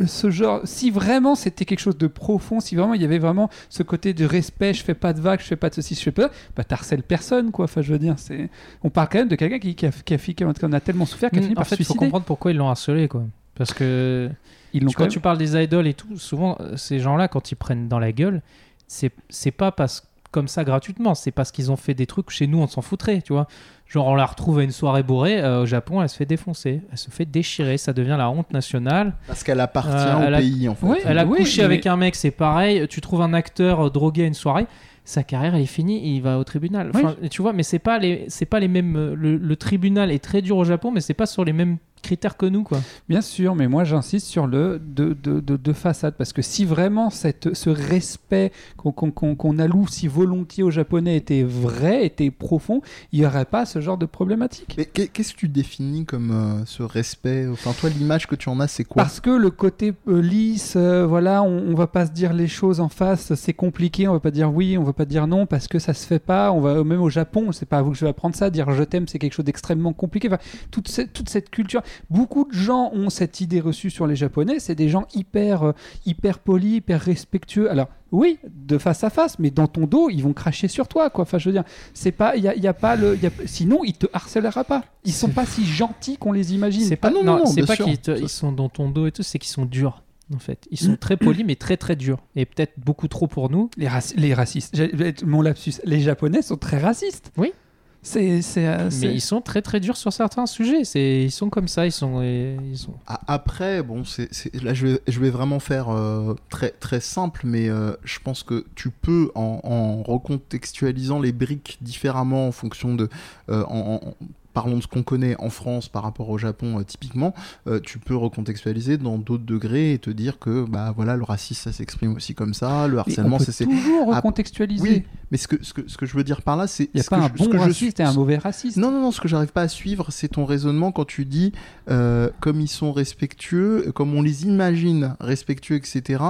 ce genre, si vraiment c'était quelque chose de profond, si vraiment il y avait vraiment ce côté de respect, je fais pas de vagues, je fais pas de ceci, je fais pas, bah t'harcèles personne quoi. Enfin, je veux dire, c'est, on parle quand même de quelqu'un qui, qui a, qui a, qui a- tellement souffert qu'il a fini Mm, en par fait, se il faut comprendre pourquoi ils l'ont harcelé, quoi. Parce que Ils quand tu parles des idoles et tout, souvent, euh, ces gens-là, quand ils prennent dans la gueule, c'est c'est pas parce comme ça gratuitement, c'est parce qu'ils ont fait des trucs chez nous, on s'en foutrait, tu vois. Genre, on la retrouve à une soirée bourrée euh, au Japon, elle se fait défoncer, elle se fait déchirer, ça devient la honte nationale. Parce qu'elle appartient Euh, au elle a- pays en fait. Ouais, Elle a Oui, couché mais- avec un mec, c'est pareil. Tu trouves un acteur euh, drogué à une soirée, sa carrière elle est finie, et il va au tribunal. Enfin, Tu vois, mais c'est pas les, c'est pas les mêmes. euh, Le, le tribunal est très dur au Japon, mais c'est pas sur les mêmes critères que nous, quoi. Bien sûr, mais moi j'insiste sur le de, de, de, de façade parce que si vraiment cette, ce respect qu'on qu'on- qu'on- qu'on alloue si volontiers aux Japonais était vrai, était profond, il n'y aurait pas ce genre de problématique. Mais qu'est- qu'est-ce que tu définis comme euh, ce respect? Enfin, toi, l'image que tu en as, c'est quoi? Parce que le côté euh, lisse, euh, voilà, on, on va pas se dire les choses en face, c'est compliqué, on va pas dire oui, on va pas dire non parce que ça se fait pas. On va même au Japon, c'est pas à vous que je vais apprendre ça, dire je t'aime, c'est quelque chose d'extrêmement compliqué. Enfin, toute cette, toute cette culture, beaucoup de gens ont cette idée reçue sur les Japonais. C'est des gens hyper, euh, hyper polis, hyper respectueux. Alors oui, de face à face, mais dans ton dos, ils vont cracher sur toi, quoi. Enfin, je veux dire, c'est pas, il y a, y a pas le, y a- sinon ils te harcèlera pas. Ils sont pas si gentils qu'on les imagine. C'est pas, Ah non, non, non, c'est pas qu'ils te- ils sont dans ton dos et tout, c'est qu'ils sont durs. En fait, ils sont très polis, mais très très durs. Et peut-être beaucoup trop pour nous. Les, raci- les racistes. J'ai- Mon lapsus. Les Japonais sont très racistes. Oui. C'est. euh, Mais ils sont très très durs sur certains sujets. C'est, ils sont comme ça. Ils sont, et- ils sont. A- Après, bon, c'est là je vais, je vais vraiment faire euh, très, très simple, mais euh, je pense que tu peux, en, en recontextualisant les briques différemment en fonction de. euh, en, en- parlons de ce qu'on connaît en France par rapport au Japon euh, typiquement, euh, tu peux recontextualiser dans d'autres degrés et te dire que bah voilà le racisme ça s'exprime aussi comme ça, le harcèlement on peut ça c'est toujours Ah, recontextualiser. oui, mais ce que, ce que ce que je veux dire par là c'est Il n'y a ce pas que un je- bon je raciste suis- et un mauvais raciste. non, non, non, ce que j'arrive pas à suivre, c'est ton raisonnement quand tu dis, euh, comme ils sont respectueux, comme on les imagine respectueux, etc.,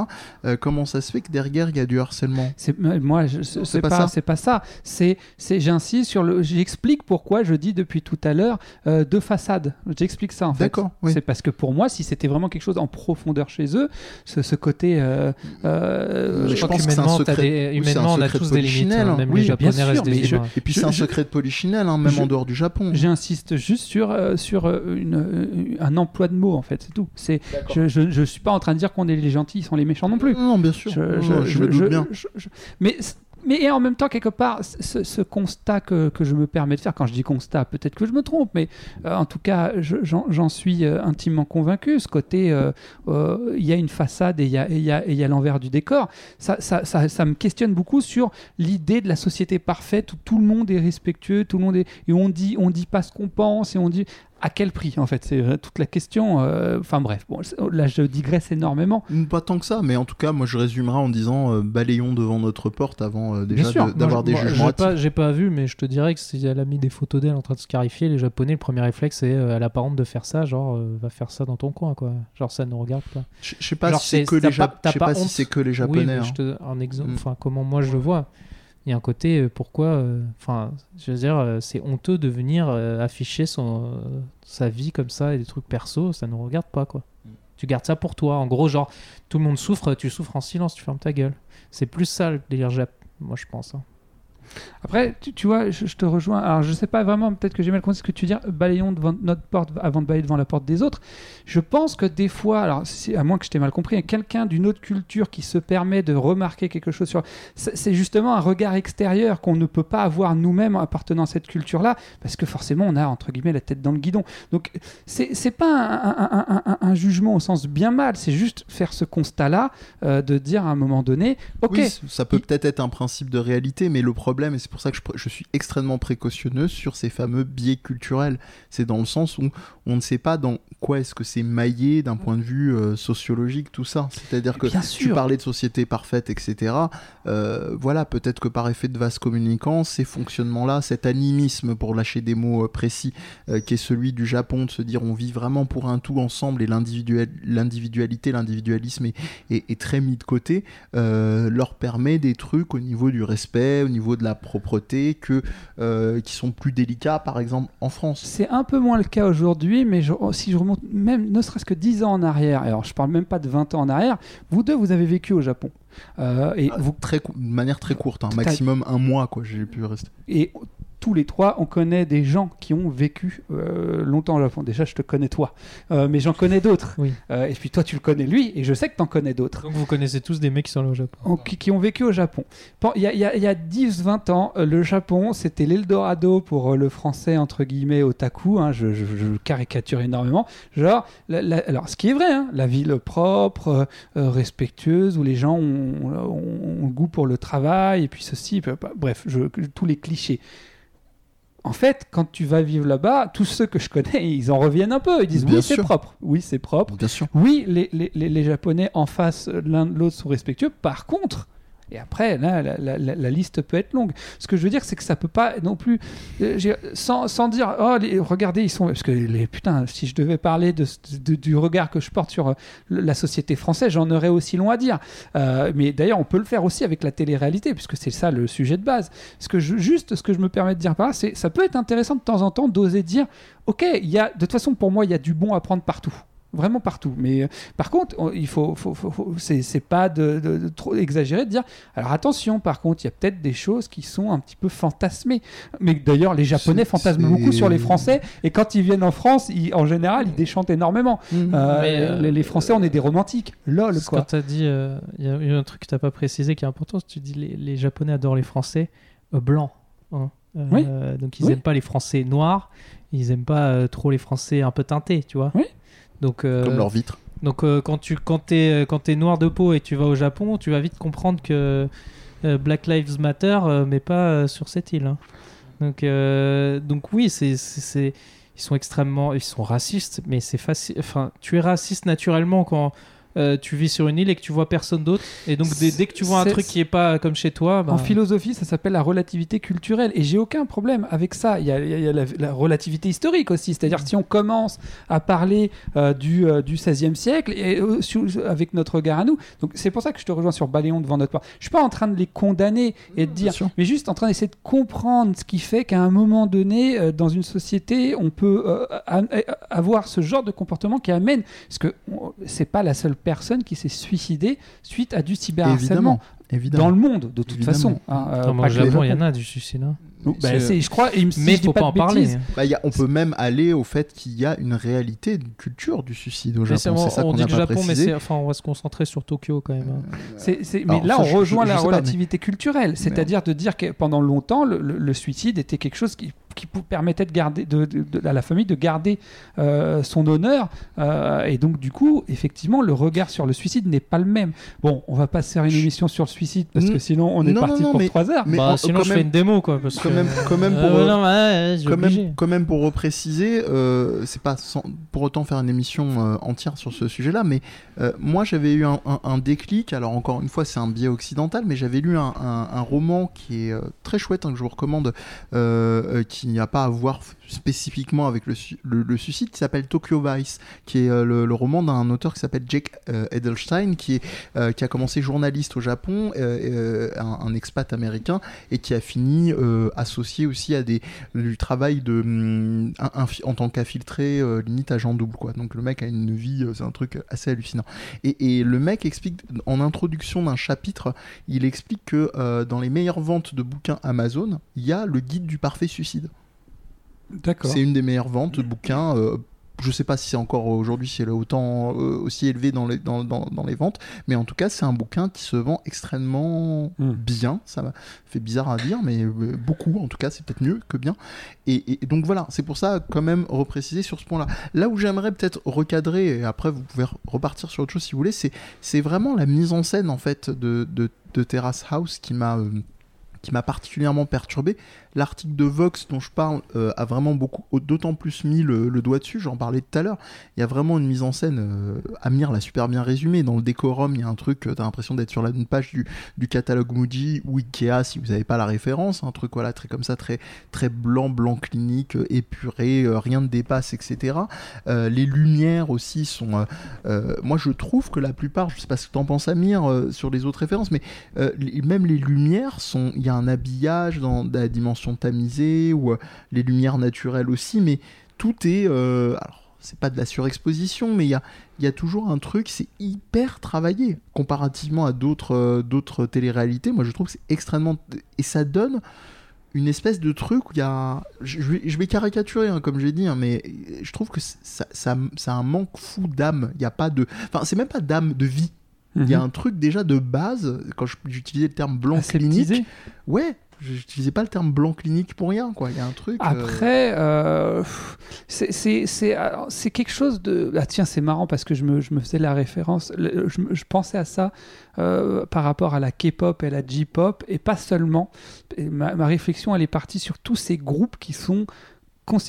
euh, comment ça se fait que derrière, il y a du harcèlement? C'est moi, c'est pas pas, ça c'est pas ça. C'est, j'insiste sur le, j'explique pourquoi je dis depuis tout à l'heure euh, de façade. J'explique ça en fait. D'accord, oui. C'est parce que pour moi, si c'était vraiment quelque chose en profondeur chez eux, ce, ce côté, euh, euh, Je Je crois pense que des- oui, un humainement, on a tous de des polichinelle, polichinelle, hein, même oui, les bien Japonais sûr, des mais je- humains. Et puis c'est un je- secret de polichinelle, hein, même je- en dehors du Japon. J'insiste juste sur, euh, sur euh, une, euh, un emploi de mots, en fait, c'est tout. C'est, je, je, je suis pas en train de dire qu'on est les gentils, ils sont les méchants non plus. Non, bien sûr. Je, Non, je- non, je je- me doute je- bien. je- je- mais, mais en même temps, quelque part, ce, constat que, que je me permets de faire, quand je dis constat, peut-être que je me trompe, mais euh, en tout cas, je- j'en suis euh, intimement convaincu. Ce côté, euh, il y a une façade et il y a, y a- y a l'envers du décor. Ça, ça, ça, ça me questionne beaucoup sur l'idée de la société parfaite où tout le monde est respectueux, tout le monde et on dit, on dit pas ce qu'on pense et on dit à quel prix en fait? C'est euh, toute la question euh, enfin bref bon là je digresse énormément Pas tant que ça, mais en tout cas, moi je résumerai en disant euh, balayons devant notre porte avant euh, déjà de- d'avoir des moi, jugements J'ai pas, j'ai pas vu, mais je te dirais que si elle a mis des photos d'elle en train de se scarifier, les Japonais, le premier réflexe, c'est elle a de faire ça, genre va faire ça dans ton coin, quoi. Genre ça nous regarde pas. Je sais pas Genre, si c'est que les pas- Jap- t'as je sais pas si c'est que les oui, japonais. mais hein. je te un exemple, Mm. enfin comment moi je le vois. Il y a un côté euh, pourquoi, euh, enfin, je veux dire, euh, c'est honteux de venir euh, afficher son euh, sa vie comme ça et des trucs perso, ça nous regarde pas, quoi. Mm. Tu gardes ça pour toi. En gros, genre tout le monde souffre, tu souffres en silence, tu fermes ta gueule. C'est plus ça le délire Jap, moi je pense. hein. Après, tu, tu vois, je, je te rejoins. Alors, je sais pas vraiment, peut-être que j'ai mal compris ce que tu dis. Balayons devant notre porte avant de balayer devant la porte des autres. Je pense que des fois, alors, à moins que je t'ai mal compris, quelqu'un d'une autre culture qui se permet de remarquer quelque chose sur. C'est justement un regard extérieur qu'on ne peut pas avoir nous-mêmes appartenant à cette culture-là, parce que forcément, on a, entre guillemets, la tête dans le guidon. Donc, c'est pas un, un- un- un- un jugement au sens bien mal, c'est juste faire ce constat-là, euh, de dire à un moment donné, ok, Oui, ça peut peut-être être un principe de réalité, mais le problème, et c'est pour ça que je, je suis extrêmement précautionneux sur ces fameux biais culturels, c'est dans le sens où on ne sait pas dans quoi est-ce que c'est maillé d'un point de vue euh, sociologique, tout ça? C'est-à-dire que bien tu sûr. parlais de société parfaite, etc. Euh, voilà, peut-être que par effet de vase communicant, ces fonctionnements-là, cet animisme, pour lâcher des mots euh, précis, euh, qui est celui du Japon, de se dire on vit vraiment pour un tout ensemble et l'individuel- l'individualité, l'individualisme est, est- est très mis de côté, leur permet des trucs au niveau du respect, au niveau de la propreté, que, qui sont plus délicats, par exemple, en France. C'est un peu moins le cas aujourd'hui, mais je- si je remonte même ne serait-ce que 10 ans en arrière, alors je parle même pas de 20 ans en arrière, vous deux, vous avez vécu au Japon. Euh, et, Ah, vous, Très, de manière très courte, hein, maximum un mois, quoi, j'ai pu rester. et tous les trois, on connaît des gens qui ont vécu euh, longtemps au Japon. Déjà, je te connais toi, Euh, mais j'en connais d'autres. Oui. Euh, et puis toi, tu le connais lui, et je sais que tu en connais d'autres. Donc vous connaissez tous des mecs qui sont là au Japon. en- qui, qui ont vécu au Japon. Il y a, a- a 10-20 ans, le Japon, c'était l'Eldorado pour le français, entre guillemets, otaku. hein, je, je- je caricature énormément. Genre, la- la- alors, ce qui est vrai, hein, la ville propre, respectueuse, où les gens ont, ont- ont le goût pour le travail, et puis ceci, bah, bref, je- tous les clichés. En fait, quand tu vas vivre là-bas, tous ceux que je connais, ils en reviennent un peu. Ils disent Bien oui, c'est propre. Oui, c'est propre. Bien sûr. Oui, les, les- les- les Japonais en face l'un de l'autre sont respectueux. Par contre, et après, la, liste peut être longue. Ce que je veux dire, c'est que ça peut pas non plus, euh, sans, sans dire, oh, regardez, ils sont, parce que les putain, si je devais parler du regard que je porte sur euh, la société française, j'en aurais aussi long à dire. Euh, mais d'ailleurs, on peut le faire aussi avec la télé-réalité, puisque c'est ça le sujet de base. Ce que juste, ce que je me permets de dire par là, c'est, ça peut être intéressant de temps en temps d'oser dire, ok, il y a, de toute façon, pour moi, il y a du bon à prendre partout. Vraiment partout. Mais euh, par contre, on- il faut, faut- faut- faut- c'est, pas de, de- de trop exagérer de dire. Alors attention, par contre, il y a peut-être des choses qui sont un petit peu fantasmées. Mais d'ailleurs, les Japonais fantasment beaucoup sur les Français. Et quand ils viennent en France, ils- en général, ils déchantent énormément. Euh, Mais, euh, les, les Français, on est des romantiques. Lol, quoi. Quand t'as dit, euh, il y a eu un truc que t'as pas précisé qui est important, tu dis les, les Japonais adorent les Français euh, blancs. hein. Euh, Donc ils Oui. aiment pas les Français noirs, ils aiment pas euh, trop les Français un peu teintés, tu vois. Oui. Donc, euh, Comme leur vitre. donc euh, quand tu quand t'es euh, quand noir de peau et tu vas au Japon, tu vas vite comprendre que Black Lives Matter, mais pas sur cette île. hein. Donc donc oui, c'est- ils sont extrêmement ils sont racistes, mais c'est facile. Enfin, tu es raciste naturellement quand euh, tu vis sur une île et que tu vois personne d'autre. Et donc dès, dès que tu vois un truc qui est pas comme chez toi, bah, En philosophie, ça s'appelle la relativité culturelle. Et j'ai aucun problème avec ça. Il y a, il y a- la, la relativité historique aussi. C'est-à-dire, si on commence à parler euh, du, euh, du 16e siècle, et, euh, sur- avec notre regard à nous, donc c'est pour ça que je te rejoins sur Baléon devant notre porte. Je suis pas en train de les condamner et de dire, mais juste en train d'essayer de comprendre ce qui fait qu'à un moment donné, euh, dans une société, on peut euh, avoir ce genre de comportement qui amène. Parce que c'est pas la seule personne qui s'est suicidée suite à du cyberharcèlement. Évidemment. Dans le monde, de toute Évidemment. façon. hein, euh, moi, pas au que le Japon, il y en a du suicide. hein. Bah, C'est- c'est- je crois, Mais je dis faut pas en parler. Bah, il y a- on peut même aller au fait qu'il y a une réalité, une culture du suicide au Japon. C'est ça on qu'on dit n'a le pas Japon, mais précisé. enfin, on va se concentrer sur Tokyo quand même. hein. C'est- c'est- mais Alors, là, ça, on je- rejoint je- je la sais pas, mais- relativité culturelle, c'est-à-dire de dire que pendant longtemps, le, le- le suicide était quelque chose qui, permettait de garder, de, de- de- à la famille de garder euh, son honneur, euh, et donc du coup, effectivement, le regard sur le suicide n'est pas le même. Bon, on va pas se faire une émission sur le suicide parce que sinon, on est Non, parti non, pour mais- trois heures. mais Bah, en- sinon, je même- fais une démo, quoi. Parce quand que- même- quand même pour, Euh, ouais, j'ai quand même, quand même pour repréciser, euh, c'est pas sans- pour autant faire une émission euh, entière sur ce sujet-là, mais euh, moi j'avais eu un, un- un déclic. Alors encore une fois, c'est un biais occidental, mais j'avais lu un, un- un roman qui est euh, très chouette, hein, que je vous recommande, qui n'a pas à voir spécifiquement avec le, su- le- le suicide, qui s'appelle Tokyo Vice, qui est euh, le, roman d'un auteur qui s'appelle Jake euh, Edelstein, qui, est, euh, qui a commencé journaliste au Japon, un, expat américain, et qui a fini associé aussi à des du travail de fi- en tant qu'infiltré limite agent double quoi donc le mec a une vie c'est un truc assez hallucinant et, et le mec explique en introduction d'un chapitre il explique que dans les meilleures ventes de bouquins Amazon il y a le guide du parfait suicide. C'est une des meilleures ventes de bouquins. euh, je sais pas si c'est encore aujourd'hui, si elle est autant euh, aussi élevée dans les, dans, dans- dans les ventes, mais en tout cas, c'est un bouquin qui se vend extrêmement Mm. bien. Ça fait bizarre à dire, mais euh, beaucoup, en tout cas, c'est peut-être mieux que bien. Et, et donc voilà, c'est pour ça, quand même, repréciser sur ce point-là. Là où j'aimerais peut-être recadrer, et après vous pouvez re- repartir sur autre chose si vous voulez, c'est, c'est vraiment la mise en scène, en fait, de, de, de Terrace House qui m'a. euh, qui m'a particulièrement perturbé. L'article de Vox dont je parle euh, a vraiment beaucoup, d'autant plus mis le, doigt dessus, j'en parlais tout à l'heure. Il y a vraiment une mise en scène, euh, Amir l'a super bien résumé. Dans le décorum, il y a un truc, euh, t'as l'impression d'être sur la une page du, catalogue Muji ou Ikea si vous n'avez pas la référence. Un truc voilà, très comme ça, très, très blanc, blanc clinique, euh, épuré, rien ne dépasse, etc. Les lumières aussi sont. moi, je trouve que la plupart, je sais pas ce que t'en penses, Amir, sur les autres références, mais même les lumières sont. A un habillage dans la dimension tamisée ou euh, les lumières naturelles aussi, mais tout est. euh, alors, c'est pas de la surexposition, mais il y a, y a toujours un truc, c'est hyper travaillé comparativement à d'autres euh, d'autres téléréalités. Moi, je trouve que c'est extrêmement. Et ça donne une espèce de truc où il y a. Je vais, je vais caricaturer, hein, comme j'ai dit, hein, mais je trouve que ça, ça, ça a un manque fou d'âme. Il n'y a pas de. Enfin, c'est même pas d'âme, de vie. Il y a Mhm. un truc déjà de base, quand j'utilisais le terme blanc clinique. Ouais, j'utilisais pas le terme blanc clinique pour rien, quoi. Il y a un truc. euh, Après, euh, c'est- c'est quelque chose de. Ah, tiens, c'est marrant parce que je me, je me faisais la référence. le- je, pensais à ça euh, par rapport à la K-pop et la J-pop, et pas seulement. Et ma, ma réflexion, elle est partie sur tous ces groupes qui sont.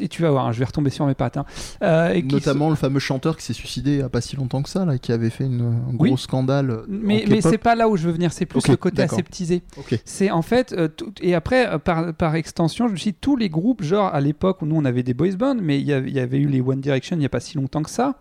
Tu vas voir, hein, je vais retomber sur mes pattes. hein. Euh, et Notamment le fameux chanteur qui s'est suicidé il y a pas si longtemps que ça, là, qui avait fait une, un gros Oui. scandale. Mais, mais c'est pas là où je veux venir, c'est plus le côté aseptisé. C'est en fait, euh, tout- et après, euh, par, par extension, je me suis dit, tous les groupes, genre à l'époque où nous on avait des boys bands, mais il y, avait- il y avait eu les One Direction il n'y a pas si longtemps que ça.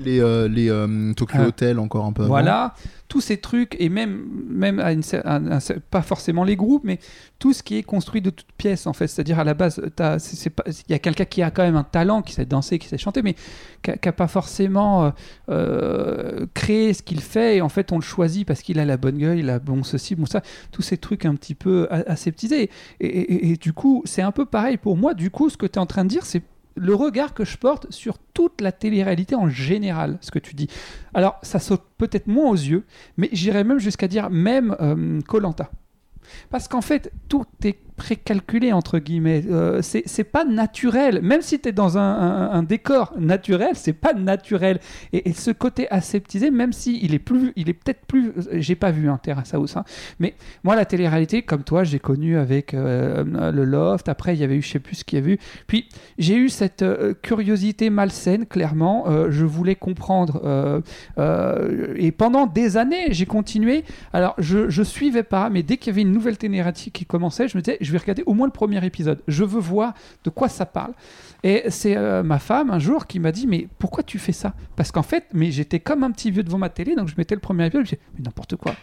Les, euh, les euh, Tokyo Ah. Hotel encore un peu avant. Voilà, tous ces trucs, et même, même à une, un- pas forcément les groupes, mais tout ce qui est construit de toutes pièces, en fait. C'est-à-dire, à la base, il y a quelqu'un qui a quand même un talent, qui sait danser, qui sait chanter, mais qui n'a pas forcément euh, créé ce qu'il fait, et en fait, on le choisit parce qu'il a la bonne gueule, il a bon ceci, bon ça, tous ces trucs un petit peu aseptisés. Et, et- et- et du coup, c'est un peu pareil pour moi. Du coup, ce que tu es en train de dire, c'est le regard que je porte sur toute la télé-réalité en général, ce que tu dis. Alors, ça saute peut-être moins aux yeux, mais j'irais même jusqu'à dire même Colanta. Parce qu'en fait, tout est précalculé, entre guillemets. Euh, c'est pas naturel. Même si tu es dans un, décor naturel, c'est pas naturel. Et, ce côté aseptisé, même si il est plus, il est peut-être plus. J'ai pas vu un Terrace House, hein, mais moi, la télé-réalité, comme toi, j'ai connu avec euh, le Loft. Après, il y avait eu, je sais plus ce qu'il y avait eu. Puis, j'ai eu cette euh, curiosité malsaine, clairement. Euh, je voulais comprendre. et pendant des années, j'ai continué. Alors, je, je suivais pas, mais dès qu'il y avait une nouvelle télé-réalité qui commençait, je me disais, je vais regarder au moins le premier épisode. Je veux voir de quoi ça parle. Et c'est euh, ma femme un jour qui m'a dit, mais pourquoi tu fais ça? Parce qu'en fait, mais j'étais comme un petit vieux devant ma télé, donc je mettais le premier épisode, je mais n'importe quoi.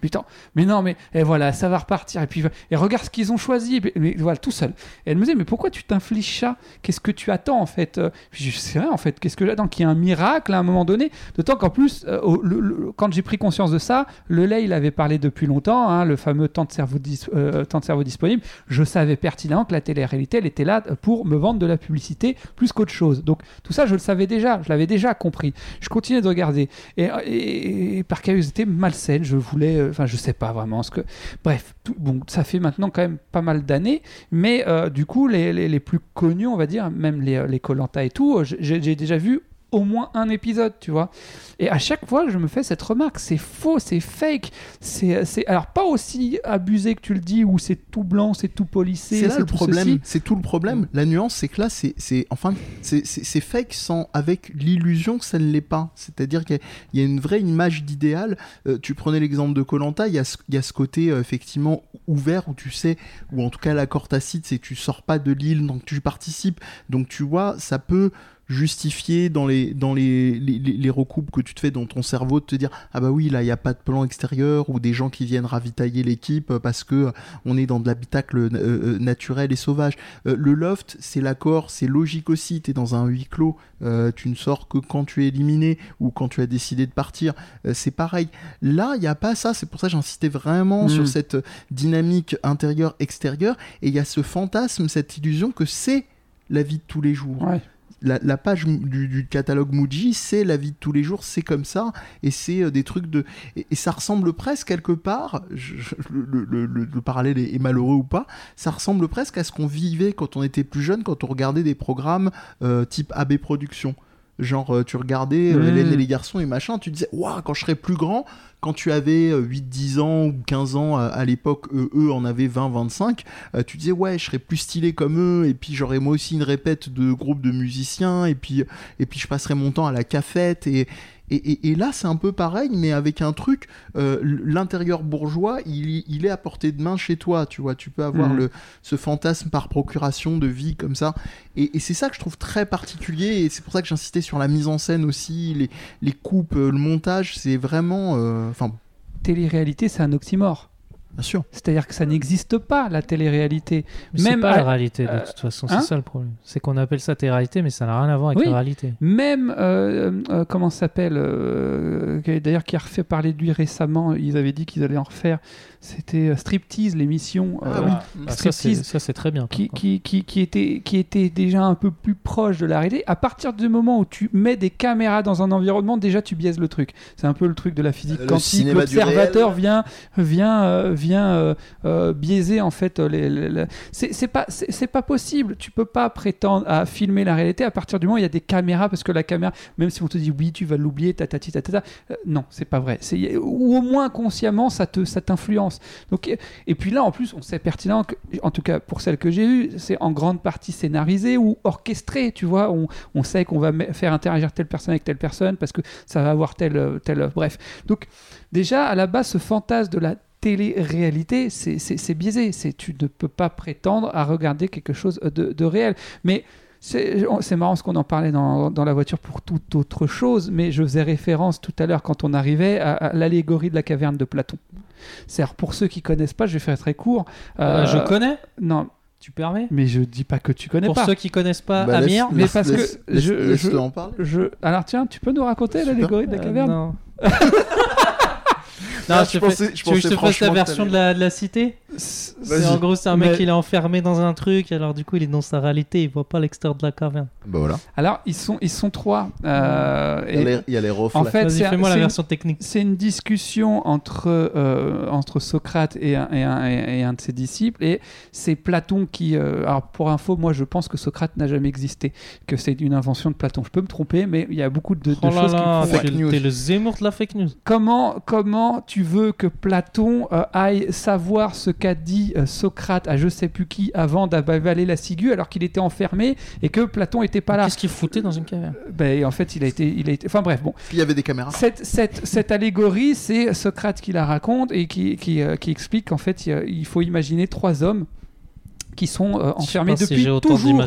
Putain, mais non, mais et voilà, ça va repartir. Et puis, et regarde ce qu'ils ont choisi. Mais voilà, tout seul. Et elle me disait, mais pourquoi tu t'infliges ça? Qu'est-ce que tu attends en fait? Euh, Puis je c'est vrai en fait, qu'est-ce que j'attends? Qu'il y ait un miracle à un moment donné D'autant qu'en plus, euh, quand j'ai pris conscience de ça, le lait, il avait parlé depuis longtemps, hein, le fameux temps de, cerveau temps de cerveau disponible. Je savais pertinemment que la télé-réalité, elle était là pour me vendre de la publicité plus qu'autre chose. Donc tout ça, je le savais déjà, je l'avais déjà compris. Je continuais de regarder. Et, par curiosité malsaine, je voulais, euh, enfin, je sais pas vraiment ce que. Bref, bon, ça fait maintenant quand même pas mal d'années, mais euh, du coup, les, plus connus, on va dire, même les, les Colanta et tout, euh, j'ai déjà vu au moins un épisode, tu vois. Et à chaque fois, je me fais cette remarque, c'est faux, c'est fake, c'est, c'est alors pas aussi abusé que tu le dis, où c'est tout blanc, c'est tout polissé, C'est là le problème, c'est tout le problème. La nuance, c'est que là, c'est, c'est enfin, c'est, fake sans avec l'illusion que ça ne l'est pas. C'est-à-dire qu'il y a, il y a une vraie image d'idéal. Euh, tu prenais l'exemple de Colanta, il y a ce, il y a ce côté euh, effectivement ouvert où tu sais, ou en tout cas l'accord tacite, c'est que tu sors pas de l'île, donc tu participes. Donc tu vois, ça peut justifier dans les dans les, les, recoupes que tu te fais dans ton cerveau de te dire ah bah oui là il y a pas de plan extérieur ou des gens qui viennent ravitailler l'équipe euh, parce que euh, on est dans de l'habitacle euh, naturel et sauvage. Euh, le loft c'est l'accord c'est logique aussi. Tu es dans un huis clos euh, tu ne sors que quand tu es éliminé ou quand tu as décidé de partir. C'est pareil. Là il n'y a pas ça. C'est pour ça j'insistais vraiment Mm. sur cette dynamique intérieure extérieure et il y a ce fantasme cette illusion que c'est la vie de tous les jours. Ouais. La, page du, catalogue Muji, c'est la vie de tous les jours, c'est comme ça, et c'est euh, des trucs de... Et, ça ressemble presque quelque part, le, le- le- le parallèle est, est malheureux ou pas, ça ressemble presque à ce qu'on vivait quand on était plus jeune, quand on regardait des programmes euh, type AB Productions. Genre, euh, tu regardais euh, Mm. Hélène et les garçons et machin, tu disais, waouh, quand je serai plus grand, quand tu avais euh, 8-10 ans ou 15 ans euh, à l'époque, eux, eux en avaient 20-25, euh, tu disais, ouais, je serais plus stylé comme eux, et puis j'aurais moi aussi une répète de groupe de musiciens, et puis, et puis je passerais mon temps à la cafette, et, et, et- et là, c'est un peu pareil, mais avec un truc, euh, l'intérieur bourgeois, il, il est à portée de main chez toi, tu vois, tu peux avoir Mhm. le, ce fantasme par procuration de vie comme ça, et, et c'est ça que je trouve très particulier, et c'est pour ça que j'insistais sur la mise en scène aussi, les, les coupes, euh, le montage, c'est vraiment... euh, Télé-réalité, c'est un oxymore. Bien sûr. C'est-à-dire que ça n'existe pas, la télé-réalité. Mais c'est Même pas à- la réalité de euh, toute façon, hein c'est ça le problème. C'est qu'on appelle ça tes réalités, mais ça n'a rien à voir avec Oui. la réalité. Même, euh, euh, comment ça s'appelle euh, D'ailleurs, qui a refait parler de lui récemment, ils avaient dit qu'ils allaient en refaire. C'était euh, Striptease, l'émission. Ah euh, oui. Ah, c'est Striptease. ça, c'est très bien. qui, contre. qui, qui, qui était, qui était déjà un peu plus proche de la réalité. À partir du moment où tu mets des caméras dans un environnement, déjà tu biaises le truc. C'est un peu le truc de la physique Euh, quantique. L'observateur vient, vient, euh, vient euh, euh, biaiser en fait. Les, les- C'est pas, c'est pas possible. Tu peux pas prétendre à filmer la réalité à partir du moment où il y a des caméras parce que la caméra, même si on te dit oui, tu vas l'oublier, tatati tatata, euh, non, c'est pas vrai. C'est ou au moins consciemment ça te, ça t'influence. Donc euh, et puis là, en plus, on sait pertinemment que, en tout cas pour celle que j'ai eue, c'est en grande partie scénarisé ou orchestré, tu vois. On, on sait qu'on va faire interagir telle personne avec telle personne parce que ça va avoir telle, euh, telle. Bref. Donc, déjà, à la base, ce fantasme de la télé-réalité, c'est c'est- c'est biaisé. C'est Tu ne peux pas prétendre à regarder quelque chose de, de réel. Mais. C'est c'est marrant ce qu'on en parlait dans, dans la voiture pour toute autre chose, mais je faisais référence tout à l'heure quand on arrivait à, à l'allégorie de la caverne de Platon. C'est-à-dire, pour ceux qui connaissent pas, je vais faire très court. Euh, Euh, je connais, Non, tu permets? Mais je dis pas que tu connais Pour pas. ceux qui connaissent pas Bah, laisse- Amir, mais laisse- parce que laisse- je- laisse- laisse-le je- en parler. Je... Alors tiens, tu peux nous raconter l'allégorie de la Euh, caverne? non. Ah, Non, je je, pensais- je tu veux que je te fasse la version de la, de la cité C'est-. En gros, c'est un mec Mais- qui est enfermé dans un truc, alors du coup, il est dans sa réalité, il voit pas l'extérieur de la caverne. Bah voilà. Alors ils sont ils sont trois. euh, Il y a et les, il y a les reflets. en fait, fais-moi la c'est une- version technique. c'est une discussion entre euh, entre Socrate et un, et, un, et un de ses disciples et c'est Platon qui euh, alors pour info moi je pense que Socrate n'a jamais existé que c'est une invention de Platon je peux me tromper mais il y a beaucoup de, de Oh là choses qui là, me font- fake t'es news. t'es le Zemmour de la fake news. Comment, comment tu veux que Platon euh, aille savoir ce qu'a dit euh, Socrate à je sais plus qui avant d'avaler la ciguë alors qu'il était enfermé et que Platon était pas là? Qu'est-ce qu'il foutait dans une caverne? Ben, En fait, il a été, il a été. Enfin bref, bon. Puis il y avait des caméras. Cette, cette, cette allégorie, c'est Socrate qui la raconte et qui, qui, euh, qui explique qu'en fait, il faut imaginer trois hommes qui sont euh, enfermés si depuis autant toujours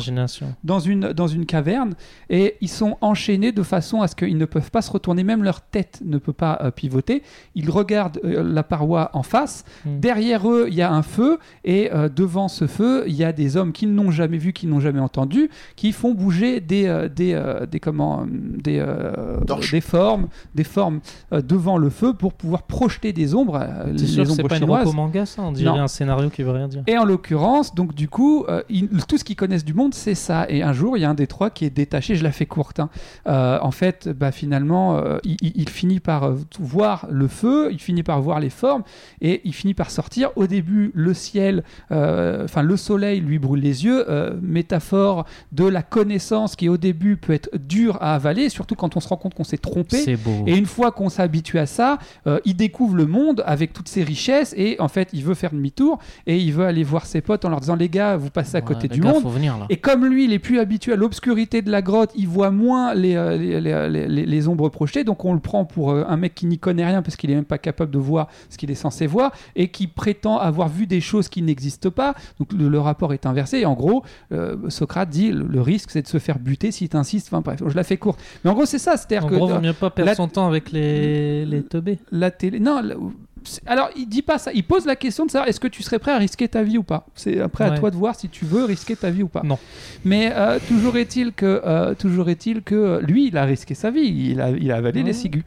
dans une, dans une caverne et ils sont enchaînés de façon à ce qu'ils ne peuvent pas se retourner, même leur tête ne peut pas euh, pivoter. Ils regardent euh, la paroi en face, Hmm. derrière eux il y a un feu et euh, devant ce feu il y a des hommes qui ne l'ont jamais vu, qui n'ont jamais entendu, qui font bouger des, euh, des, euh, des, comment, des, euh, des formes, des formes euh, devant le feu pour pouvoir projeter des ombres, euh, les sûr c'est pas une manga ça? On dirait Non. un scénario qui veut rien dire. Et en l'occurrence, donc du coup, euh, ils- tout ce qu'ils connaissent du monde, c'est ça. Et un jour, il y a un des trois qui est détaché. Je la fais courte. hein. Euh, en fait, bah, finalement, euh, il, finit par voir le feu, il finit par voir les formes, et il finit par sortir. Au début, le ciel, enfin le soleil lui brûle les yeux. métaphore de la connaissance qui au début peut être dure à avaler, surtout quand on se rend compte qu'on s'est trompé. Beau. Et une fois qu'on s'habitue à ça, il découvre le monde avec toutes ses richesses et en fait, il veut faire demi-tour et il veut aller voir ses potes en leur disant les gars, vous passez à côté du gars, monde. venir. Et comme lui, il est plus habitué à l'obscurité de la grotte, il voit moins les, euh, les, les- les- ombres projetées, donc on le prend pour euh, un mec qui n'y connaît rien parce qu'il est même pas capable de voir ce qu'il est censé voir et qui prétend avoir vu des choses qui n'existent pas. Donc le, le rapport est inversé. Et en gros, euh, Socrate dit le, le risque c'est de se faire buter si tu insistes. Enfin bref, je la fais courte. Mais en gros, c'est ça. C'est-à-dire En que gros, vaut mieux pas perdre la- son temps avec les, les teubés. la télé. Non, la- alors il dit pas ça. Il pose la question de savoir est-ce que tu serais prêt à risquer ta vie ou pas. C'est après à toi de voir si tu veux risquer ta vie ou pas. Non. Mais euh, toujours est-il que euh, toujours est-il que lui, il a risqué sa vie. Il a, il a avalé Ouais. les ciguës.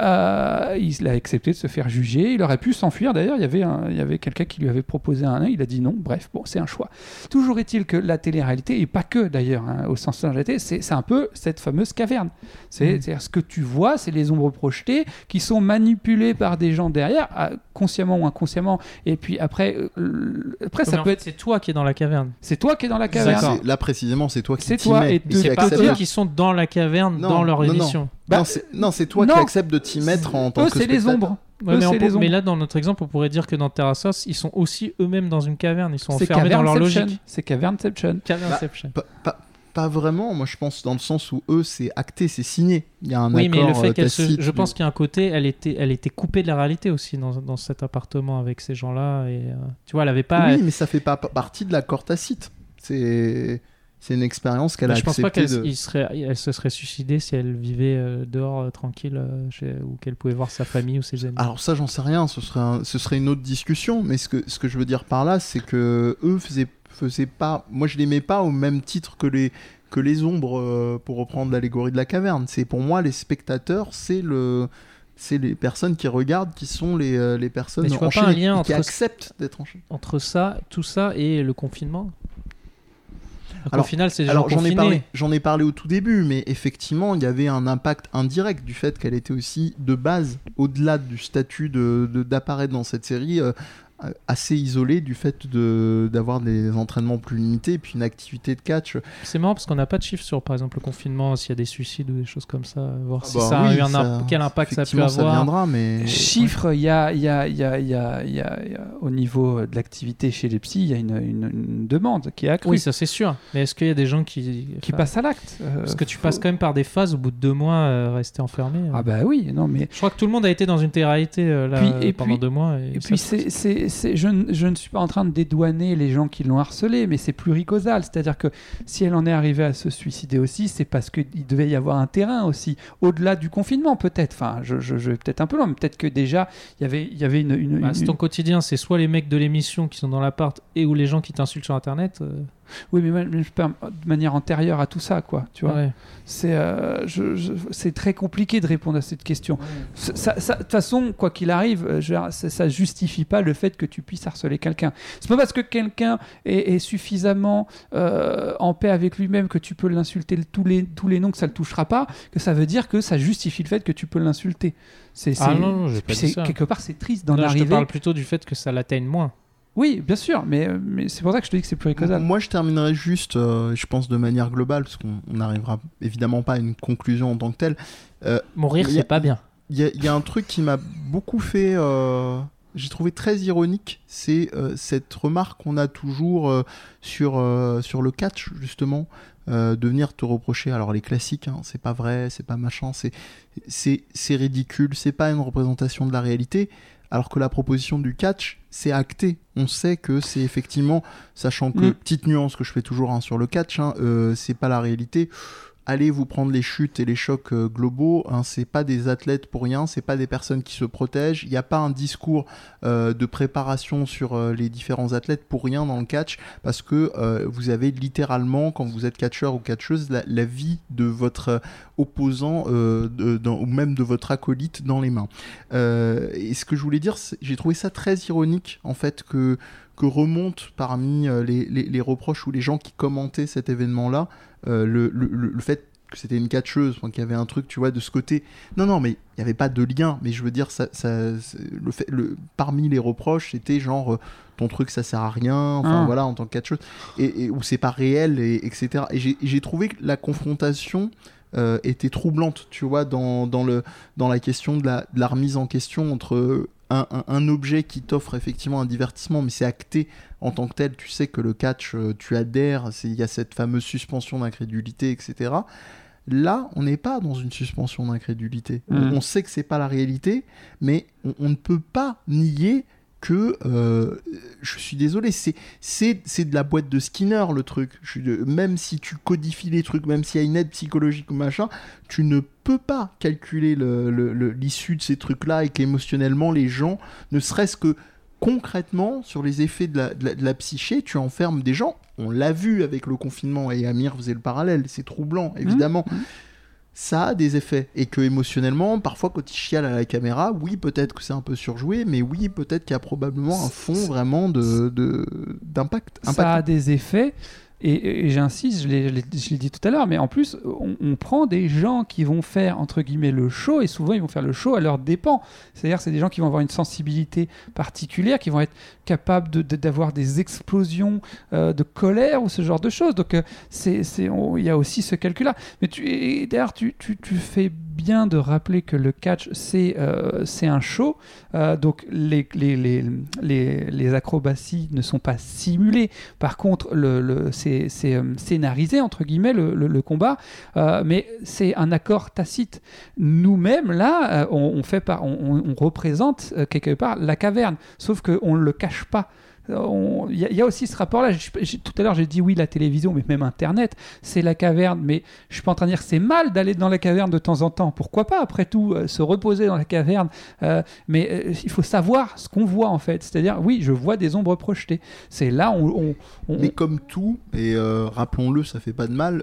Euh, il a accepté de se faire juger. Il aurait pu s'enfuir. D'ailleurs, il y avait un- il y avait quelqu'un qui lui avait proposé un. Il a dit non. Bref, bon, c'est un choix. Toujours est-il que la télé-réalité et pas que d'ailleurs hein, au sens de la réalité, c'est un peu cette fameuse caverne. C'est Mm. c'est-à-dire ce que tu vois, c'est les ombres projetées qui sont manipulées par des gens derrière, consciemment ou inconsciemment. Et puis après, euh, après ça peut fait, être. c'est toi qui es dans la caverne. C'est toi qui es dans la caverne. Là précisément, c'est toi qui C'est toi, et c'est pas eux qui sont dans la caverne, Non, dans leur non, non. émission. Bah, non, c'est- non, c'est toi non. qui acceptes de t'y mettre en tant Eux, que c'est les spectateur. ombres. Ouais, mais, on c'est peut- les ombres. mais là, dans notre exemple, on pourrait dire que dans Terrassos, ils sont aussi eux-mêmes dans une caverne. Ils sont enfermés dans leur logique. C'est Cavernception. Cavernception. Pas, pas- vraiment, moi je pense dans le sens où eux c'est acté, c'est signé. Il y a un oui, mais accord le fait euh, qu'elle se... Je pense qu'il y a un côté, elle était, elle était coupée de la réalité aussi dans, dans cet appartement avec ces gens-là. Et euh, tu vois, elle avait pas. Oui, mais ça fait pas pa- partie de l'accord tacite. C'est c'est une expérience qu'elle a Mais je pense pas qu'elle de. il serait, elle se serait suicidée si elle vivait euh, dehors euh, tranquille euh, chez- ou qu'elle pouvait voir sa famille ou ses amis. Alors ça, j'en sais rien. Ce serait un- ce serait une autre discussion. Mais ce que ce que je veux dire par là, c'est que eux faisaient faisaient pas. Moi, je les mets pas au même titre que les que les ombres euh, pour reprendre l'allégorie de la caverne. C'est pour moi les spectateurs, c'est le c'est les personnes qui regardent qui sont les, euh, les personnes tu vois pas un lien qui entre- acceptent d'être enchaînées. Entre ça, tout ça et le confinement? Donc, Alors- au final, c'est Alors j'en ai parlé, j'en ai parlé au tout début, mais effectivement il y avait un impact indirect du fait qu'elle était aussi de base, au-delà du statut de d'apparaître dans cette série, euh, assez isolée du fait de d'avoir des entraînements plus limités et puis une activité de catch. C'est marrant parce qu'on n'a pas de chiffres sur, par exemple, le confinement, s'il y a des suicides ou des choses comme ça, voir Ah si bah ça a eu un ça- imp- quel impact ça a pu ça avoir. viendra, mais Chiffres, il y a, il y, a, il y, a, il y, a, il y a- il y a- au niveau de l'activité chez les psys, il y a une, une- une demande qui est accrue, Oui, ça c'est sûr. Mais est-ce qu'il y a des gens qui. qui enfin, passe à l'acte. Euh, Parce que tu faut- passes quand même par des phases au bout de deux mois euh, rester enfermé. euh. Ah bah oui, non mais Je crois que tout le monde a été dans une télé-réalité euh, là, Puis- et pendant puis- deux mois. Et, Et puis, c'est- je, ne- je ne suis pas en train de dédouaner les gens qui l'ont harcelé, mais c'est pluricausal. C'est-à-dire que si elle en est arrivée à se suicider aussi, c'est parce qu'il devait y avoir un terrain aussi, au-delà du confinement peut-être. Enfin, je, je, je vais peut-être un peu loin, mais peut-être que déjà, il y avait, il y avait une... une- Bah, une- c'est ton quotidien, c'est soit les mecs de l'émission qui sont dans l'appart et ou les gens qui t'insultent sur internet. euh, Oui, mais même- parle de manière antérieure à tout ça, quoi. Tu vois ouais. C'est euh, je- je- c'est très compliqué de répondre à cette question. Ça- ça- ça- De toute façon, quoi qu'il arrive, euh, je ça, ça justifie pas le fait que tu puisses harceler quelqu'un. C'est pas parce que quelqu'un est, est suffisamment euh, en paix avec lui-même que tu peux l'insulter tous les, tous les noms que ça le touchera pas, que ça veut dire que ça justifie le fait que tu peux l'insulter. C'est, Ah c'est- non, non, j'ai puis pas dit c'est- ça. quelque part, c'est triste d'en Non, je te arriver. parle plutôt du fait que ça l'atteigne moins. Oui, bien sûr, mais, euh, mais c'est pour ça que je te dis que c'est pluricausal. Moi, je terminerai juste, euh, je pense, de manière globale, parce qu'on on n'arrivera évidemment pas à une conclusion en tant que telle. Mourir, y a- c'est pas bien. Il y, a- il y a un truc qui m'a beaucoup fait, euh, j'ai trouvé très ironique, c'est euh, cette remarque qu'on a toujours euh, sur, euh, sur le catch, justement, euh, de venir te reprocher. Alors, les classiques, hein, c'est pas vrai, c'est pas machin, c'est- c'est c'est ridicule, c'est pas une représentation de la réalité. Alors que la proposition du catch, c'est acté. On sait que c'est effectivement, sachant que, Mm. petite nuance que je fais toujours hein, sur le catch, hein, euh, c'est pas la réalité. Allez vous prendre les chutes et les chocs euh, globaux, hein, c'est pas des athlètes pour rien, c'est pas des personnes qui se protègent, il n'y a pas un discours euh, de préparation sur euh, les différents athlètes pour rien dans le catch, parce que vous avez littéralement, quand vous êtes catcheur ou catcheuse, la, vie de votre opposant ou même de votre acolyte dans les mains. Et ce que je voulais dire, j'ai trouvé ça très ironique en fait que que remonte parmi euh, les, les- les reproches ou les gens qui commentaient cet événement-là euh, le, le- le- fait que c'était une catcheuse, qu'il y avait un truc, tu vois, de ce côté. Non, non, mais il n'y avait pas de lien. Mais je veux dire, ça, ça- le fait, le, parmi les reproches, c'était genre euh, ton truc, ça sert à rien. Enfin Ah. voilà, en tant que catcheuse, et, et où c'est pas réel, et, etc. Et j'ai- j'ai trouvé que la confrontation euh, était troublante, tu vois, dans, dans, le, dans la question de la, de la remise en question entre un, un- un objet qui t'offre effectivement un divertissement, mais c'est acté en tant que tel, tu sais que le catch, euh, tu adhères, il y a cette fameuse suspension d'incrédulité, etc. Là, on n'est pas dans une suspension d'incrédulité. On- Mhm. On, sait que c'est pas la réalité, mais on, on ne peut pas nier que, euh, je suis désolé, c'est c'est c'est de la boîte de Skinner le truc. Je même si tu codifies les trucs, même s'il y a une aide psychologique ou machin, tu ne peux pas calculer le- le- le- l'issue de ces trucs-là et qu'émotionnellement les gens, ne serait-ce que concrètement sur les effets de la, de la- de la psyché, tu enfermes des gens. On l'a vu avec le confinement et Amir faisait le parallèle. C'est troublant, évidemment. Ça a des effets et que émotionnellement, parfois quand il chiale à la caméra, oui peut-être que c'est un peu surjoué, mais oui peut-être qu'il y a probablement un fond vraiment de de- d'impact. ça a des effets. Et, et j'insiste, je l'ai je dit tout à l'heure, mais en plus, on, on prend des gens qui vont faire, entre guillemets, le show, et souvent ils vont faire le show à leur dépens. C'est-à-dire c'est des gens qui vont avoir une sensibilité particulière, qui vont être capables de- de- d'avoir des explosions euh, de colère ou ce genre de choses. Donc euh, c'est il y a aussi ce calcul-là. Mais tu, d'ailleurs, tu, tu, fais bien de rappeler que le catch, c'est euh, un show. Donc les, les, les, les, les acrobaties ne sont pas simulées. Par contre, le, le, c'est scénarisé, entre guillemets, le, le- combat. Mais c'est un accord tacite. Nous-mêmes, là, on, fait par, on, on- représente quelque part la caverne. Sauf qu'on le cache pas. Il y, a- aussi ce rapport-là. Tout à l'heure, j'ai dit oui, la télévision, mais même Internet, c'est la caverne. Mais je suis pas en train de dire c'est mal d'aller dans la caverne de temps en temps. Pourquoi pas, après tout, euh, se reposer dans la caverne? Euh, Mais euh, il faut savoir ce qu'on voit, en fait. C'est-à-dire, oui, je vois des ombres projetées. C'est là où on. on- Mais comme tout, et rappelons-le, ça fait pas de mal,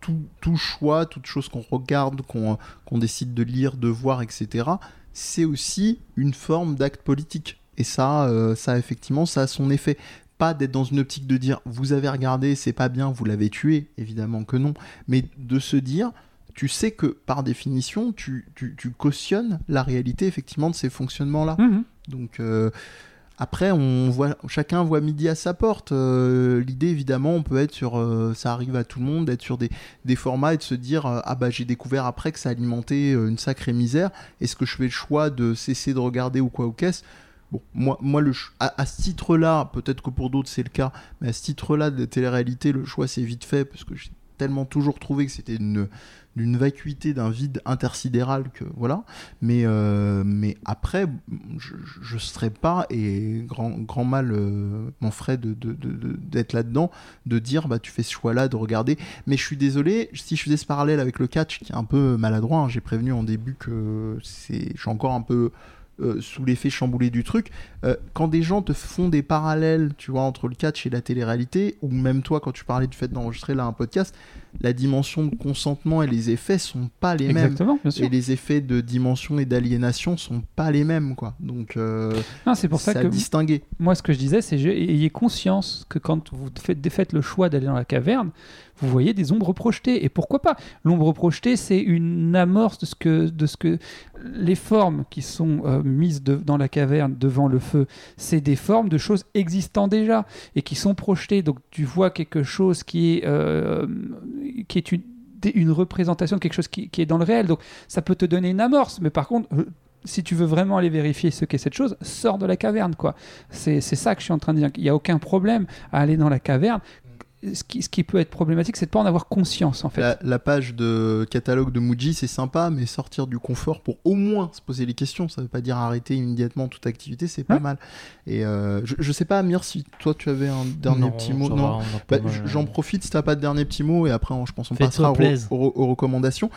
tout, choix, toute chose qu'on regarde, qu'on décide de lire, de voir, etc., c'est aussi une forme d'acte politique. Et ça, euh, ça effectivement, ça a son effet. Pas d'être dans une optique de dire vous avez regardé, c'est pas bien, vous l'avez tué, évidemment que non, mais de se dire tu sais que par définition, tu, tu, tu cautionnes la réalité effectivement de ces fonctionnements-là. Mhm. Donc euh, après, on voit, chacun voit midi à sa porte. Euh, L'idée, évidemment, on peut être sur, euh, ça arrive à tout le monde, d'être sur des, des formats et de se dire, euh, ah bah j'ai découvert après que ça alimentait une sacrée misère. Est-ce que je fais le choix de cesser de regarder ou quoi ou qu'est-ce? Bon, moi, moi le à, ce titre-là, peut-être que pour d'autres c'est le cas, mais à ce titre-là de télé-réalité, le choix c'est vite fait parce que j'ai tellement toujours trouvé que c'était une d'une vacuité, d'un vide intersidéral que voilà. Mais euh, mais après, je, je serais pas et grand grand mal euh, m'en ferait de- d'être là-dedans, de dire bah tu fais ce choix-là de regarder. Mais je suis désolé si je faisais ce parallèle avec le catch qui est un peu maladroit. hein, j'ai prévenu en début que c'est je suis encore un peu euh, sous l'effet chamboulé du truc. Euh, quand des gens te font des parallèles, tu vois, entre le catch et la télé-réalité, ou même toi, quand tu parlais du fait d'enregistrer là un podcast, la dimension de consentement et les effets sont pas les mêmes. Exactement, bien sûr. Et les effets de dimension et d'aliénation sont pas les mêmes, quoi. Donc, euh, c'est pour ça à que distinguer. moi, ce que je disais, c'est ayez conscience que quand vous faites, faites le choix d'aller dans la caverne, vous voyez des ombres projetées. Et pourquoi pas? L'ombre projetée, c'est une amorce de ce que, de ce que les formes qui sont euh, mises de- dans la caverne devant le feu, c'est des formes de choses existant déjà et qui sont projetées. Donc tu vois quelque chose qui est, euh, qui est une, représentation de quelque chose qui, est dans le réel. Donc ça peut te donner une amorce. Mais par contre, euh, si tu veux vraiment aller vérifier ce qu'est cette chose, sors de la caverne. quoi. C'est ça que je suis en train de dire. Il n'y a aucun problème à aller dans la caverne. Ce qui, ce qui peut être problématique, c'est de pas en avoir conscience en fait. La, la page de catalogue de Muji, c'est sympa, mais sortir du confort pour au moins se poser les questions, ça veut pas dire arrêter immédiatement toute activité, c'est pas Ouais. mal. Et euh, je, je sais pas, Amir, si toi tu avais un dernier Non, petit mot. Non, Bah, euh, J'en profite si t'as pas de dernier petit mot et après on- je pense on passera aux, plaise. aux- aux recommandations.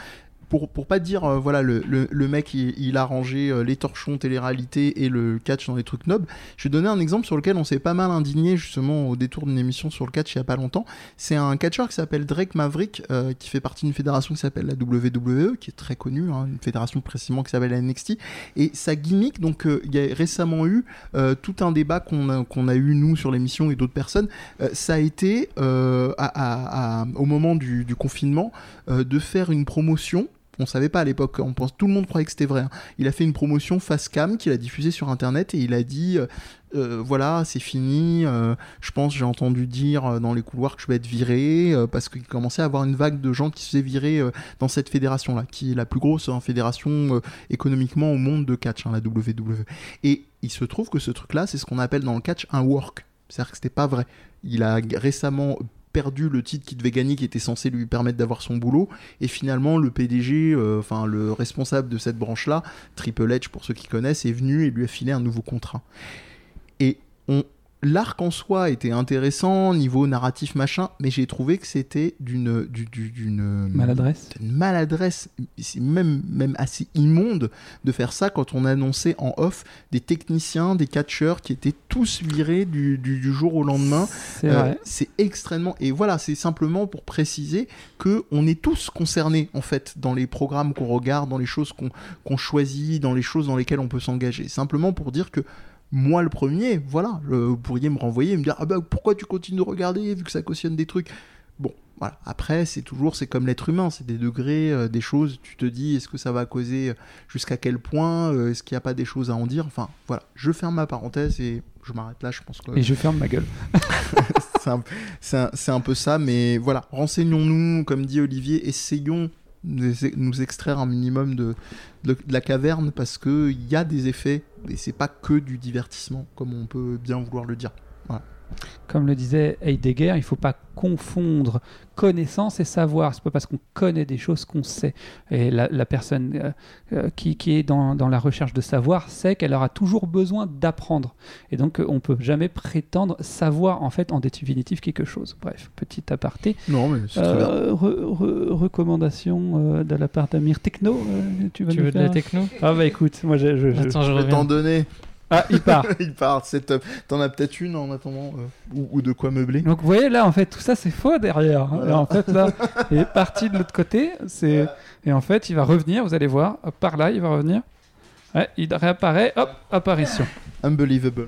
Pour, pour pas dire euh, voilà le, le, mec il, a rangé euh, les torchons télé-réalité et le catch dans les trucs nobles. Je vais donner un exemple sur lequel on s'est pas mal indigné justement au détour d'une émission sur le catch il y a pas longtemps. C'est un catcheur qui s'appelle Drake Maverick euh, qui fait partie d'une fédération qui s'appelle la WWE qui est très connue hein, une fédération précisément qui s'appelle la NXT et sa gimmick donc il y a récemment eu tout un débat qu'on a, qu'on a eu nous sur l'émission et d'autres personnes. Ça a été au moment du, confinement de faire une promotion. On savait pas à l'époque, on pense, tout le monde croyait que c'était vrai. hein. Il a fait une promotion face cam qu'il a diffusée sur internet et il a dit euh, euh, voilà, c'est fini. euh, je pense, j'ai entendu dire dans les couloirs que je vais être viré parce qu'il commençait à avoir une vague de gens qui se faisaient virer dans cette fédération-là, qui est la plus grosse hein, fédération économiquement au monde de catch, hein, la WWE. Et il se trouve que ce truc-là, c'est ce qu'on appelle dans le catch un work. C'est-à-dire que c'était pas vrai. Il a récemment perdu le titre qu'il devait gagner qui était censé lui permettre d'avoir son boulot. Et finalement le PDG euh, enfin le responsable de cette branche là Triple H pour ceux qui connaissent est venu et lui a filé un nouveau contrat. Et on l'arc en soi était intéressant niveau narratif machin mais j'ai trouvé que c'était d'une du- du- d'une Maladresse. une maladresse, c'est même, même assez immonde de faire ça quand on annonçait en off des techniciens, des catcheurs qui étaient tous virés du, du- du jour au lendemain. C'est Euh, vrai. c'est extrêmement. Et voilà, c'est simplement pour préciser que on est tous concernés en fait dans les programmes qu'on regarde, dans les choses qu'on qu'on choisit, dans les choses dans lesquelles on peut s'engager. Simplement pour dire que moi le premier, voilà, vous pourriez me renvoyer et me dire ah bah pourquoi tu continues de regarder vu que ça cautionne des trucs? Bon, voilà. Après, c'est toujours, c'est comme l'être humain, c'est des degrés, euh, des choses. Tu te dis, est-ce que ça va causer euh, jusqu'à quel point euh, Est-ce qu'il n'y a pas des choses à en dire? Enfin, voilà. Je ferme ma parenthèse et je m'arrête là. Je pense que Et je ferme ma gueule. c'est un, peu ça, mais voilà, renseignons-nous, comme dit Olivier, essayons nous extraire un minimum de, la caverne parce qu'il y a des effets et c'est pas que du divertissement, comme on peut bien vouloir le dire. Comme le disait Heidegger, il ne faut pas confondre connaissance et savoir. C'est pas parce qu'on connaît des choses qu'on sait. Et la, la personne euh, euh, qui, qui est dans, dans la recherche de savoir sait qu'elle aura toujours besoin d'apprendre. Et donc, on peut jamais prétendre savoir en fait en définitive quelque chose. Bref, petit aparté. Non, mais c'est très bien. Euh, re- re- recommandation euh, de la part d'Amir Techno. euh, tu vas Tu nous veux de la techno? Ah bah écoute, moi je, je- je- Attends, je Je vais t'en donner. Ah, il part. Il part, c'est top. T'en as peut-être une en attendant, euh, ou, ou de quoi meubler. Donc vous voyez là en fait tout ça c'est faux derrière. Voilà. Là, en fait là il est parti de l'autre côté. C'est et en fait il va revenir. Vous allez voir par là il va revenir. Ouais, il réapparaît. Hop apparition. Unbelievable.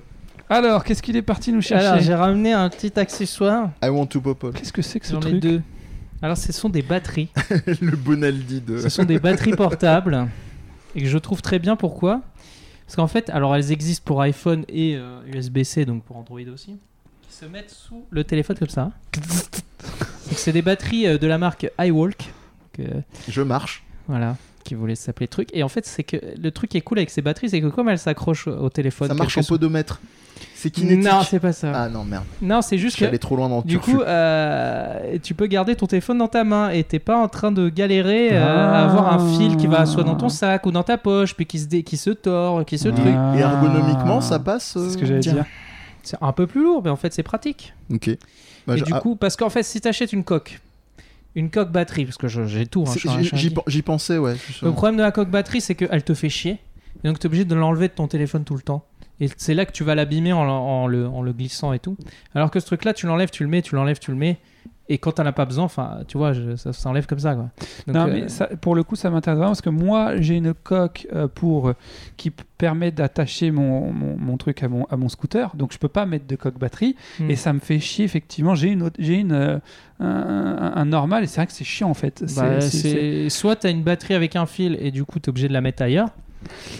Alors qu'est-ce qu'il est parti nous Alors, chercher j'ai ramené un petit accessoire. I want to pop Qu'est-ce que c'est que ce J'en ai truc? deux. Alors, ce sont des batteries. Le Bonaldi de. Ce sont des batteries portables. Et que je trouve très bien. Pourquoi Parce qu'en fait, alors elles existent pour iPhone et euh, USB-C, donc pour Android aussi. Qui se mettent sous le téléphone comme ça. Donc, c'est des batteries euh, de la marque iWalk. Donc, euh, Je marche. Voilà. Qui voulait s'appeler truc. Et en fait, c'est que le truc qui est cool avec ces batteries, c'est que comme elles s'accrochent au téléphone. Ça marche en soit- podomètre. C'est kinétique. Non, c'est pas ça. Ah non, merde. Non, c'est juste que trop loin dans le Du turfu. coup, euh, tu peux garder ton téléphone dans ta main et t'es pas en train de galérer euh, Ah. à avoir un fil qui va soit dans ton sac ou dans ta poche, puis qui se, dé- qui se tord, qui se Ah. truc. Et ergonomiquement, ça passe. C'est ce euh, que j'allais tiens. dire. C'est un peu plus lourd, mais en fait, c'est pratique. Ok. Bah, et je- du ah, coup, parce qu'en fait, si t'achètes une coque, une coque batterie, parce que j'ai tout, hein, j'y- pensais, ouais. Le problème de la coque batterie, c'est qu'elle te fait chier. Et donc, tu es obligé de l'enlever de ton téléphone tout le temps. Et c'est là que tu vas l'abîmer en, en le, en le glissant et tout. Alors que ce truc-là, tu l'enlèves, tu le mets, tu l'enlèves, tu le mets. Et quand t'en as pas besoin, enfin, tu vois, je- ça s'enlève comme ça, quoi. Donc, non, euh, mais ça- pour le coup, ça m'intéresse vraiment parce que moi, j'ai une coque euh, pour, euh, qui permet d'attacher mon, mon, mon truc à mon, à mon scooter. Donc, je peux pas mettre de coque batterie. hmm. Et ça me fait chier, effectivement. J'ai une, autre- j'ai une, euh, un, un- un normal et c'est vrai que c'est chiant, en fait. C'est- Bah, c'est- c'est- c'est- Soit t'as une batterie avec un fil et du coup t'es obligé de la mettre ailleurs.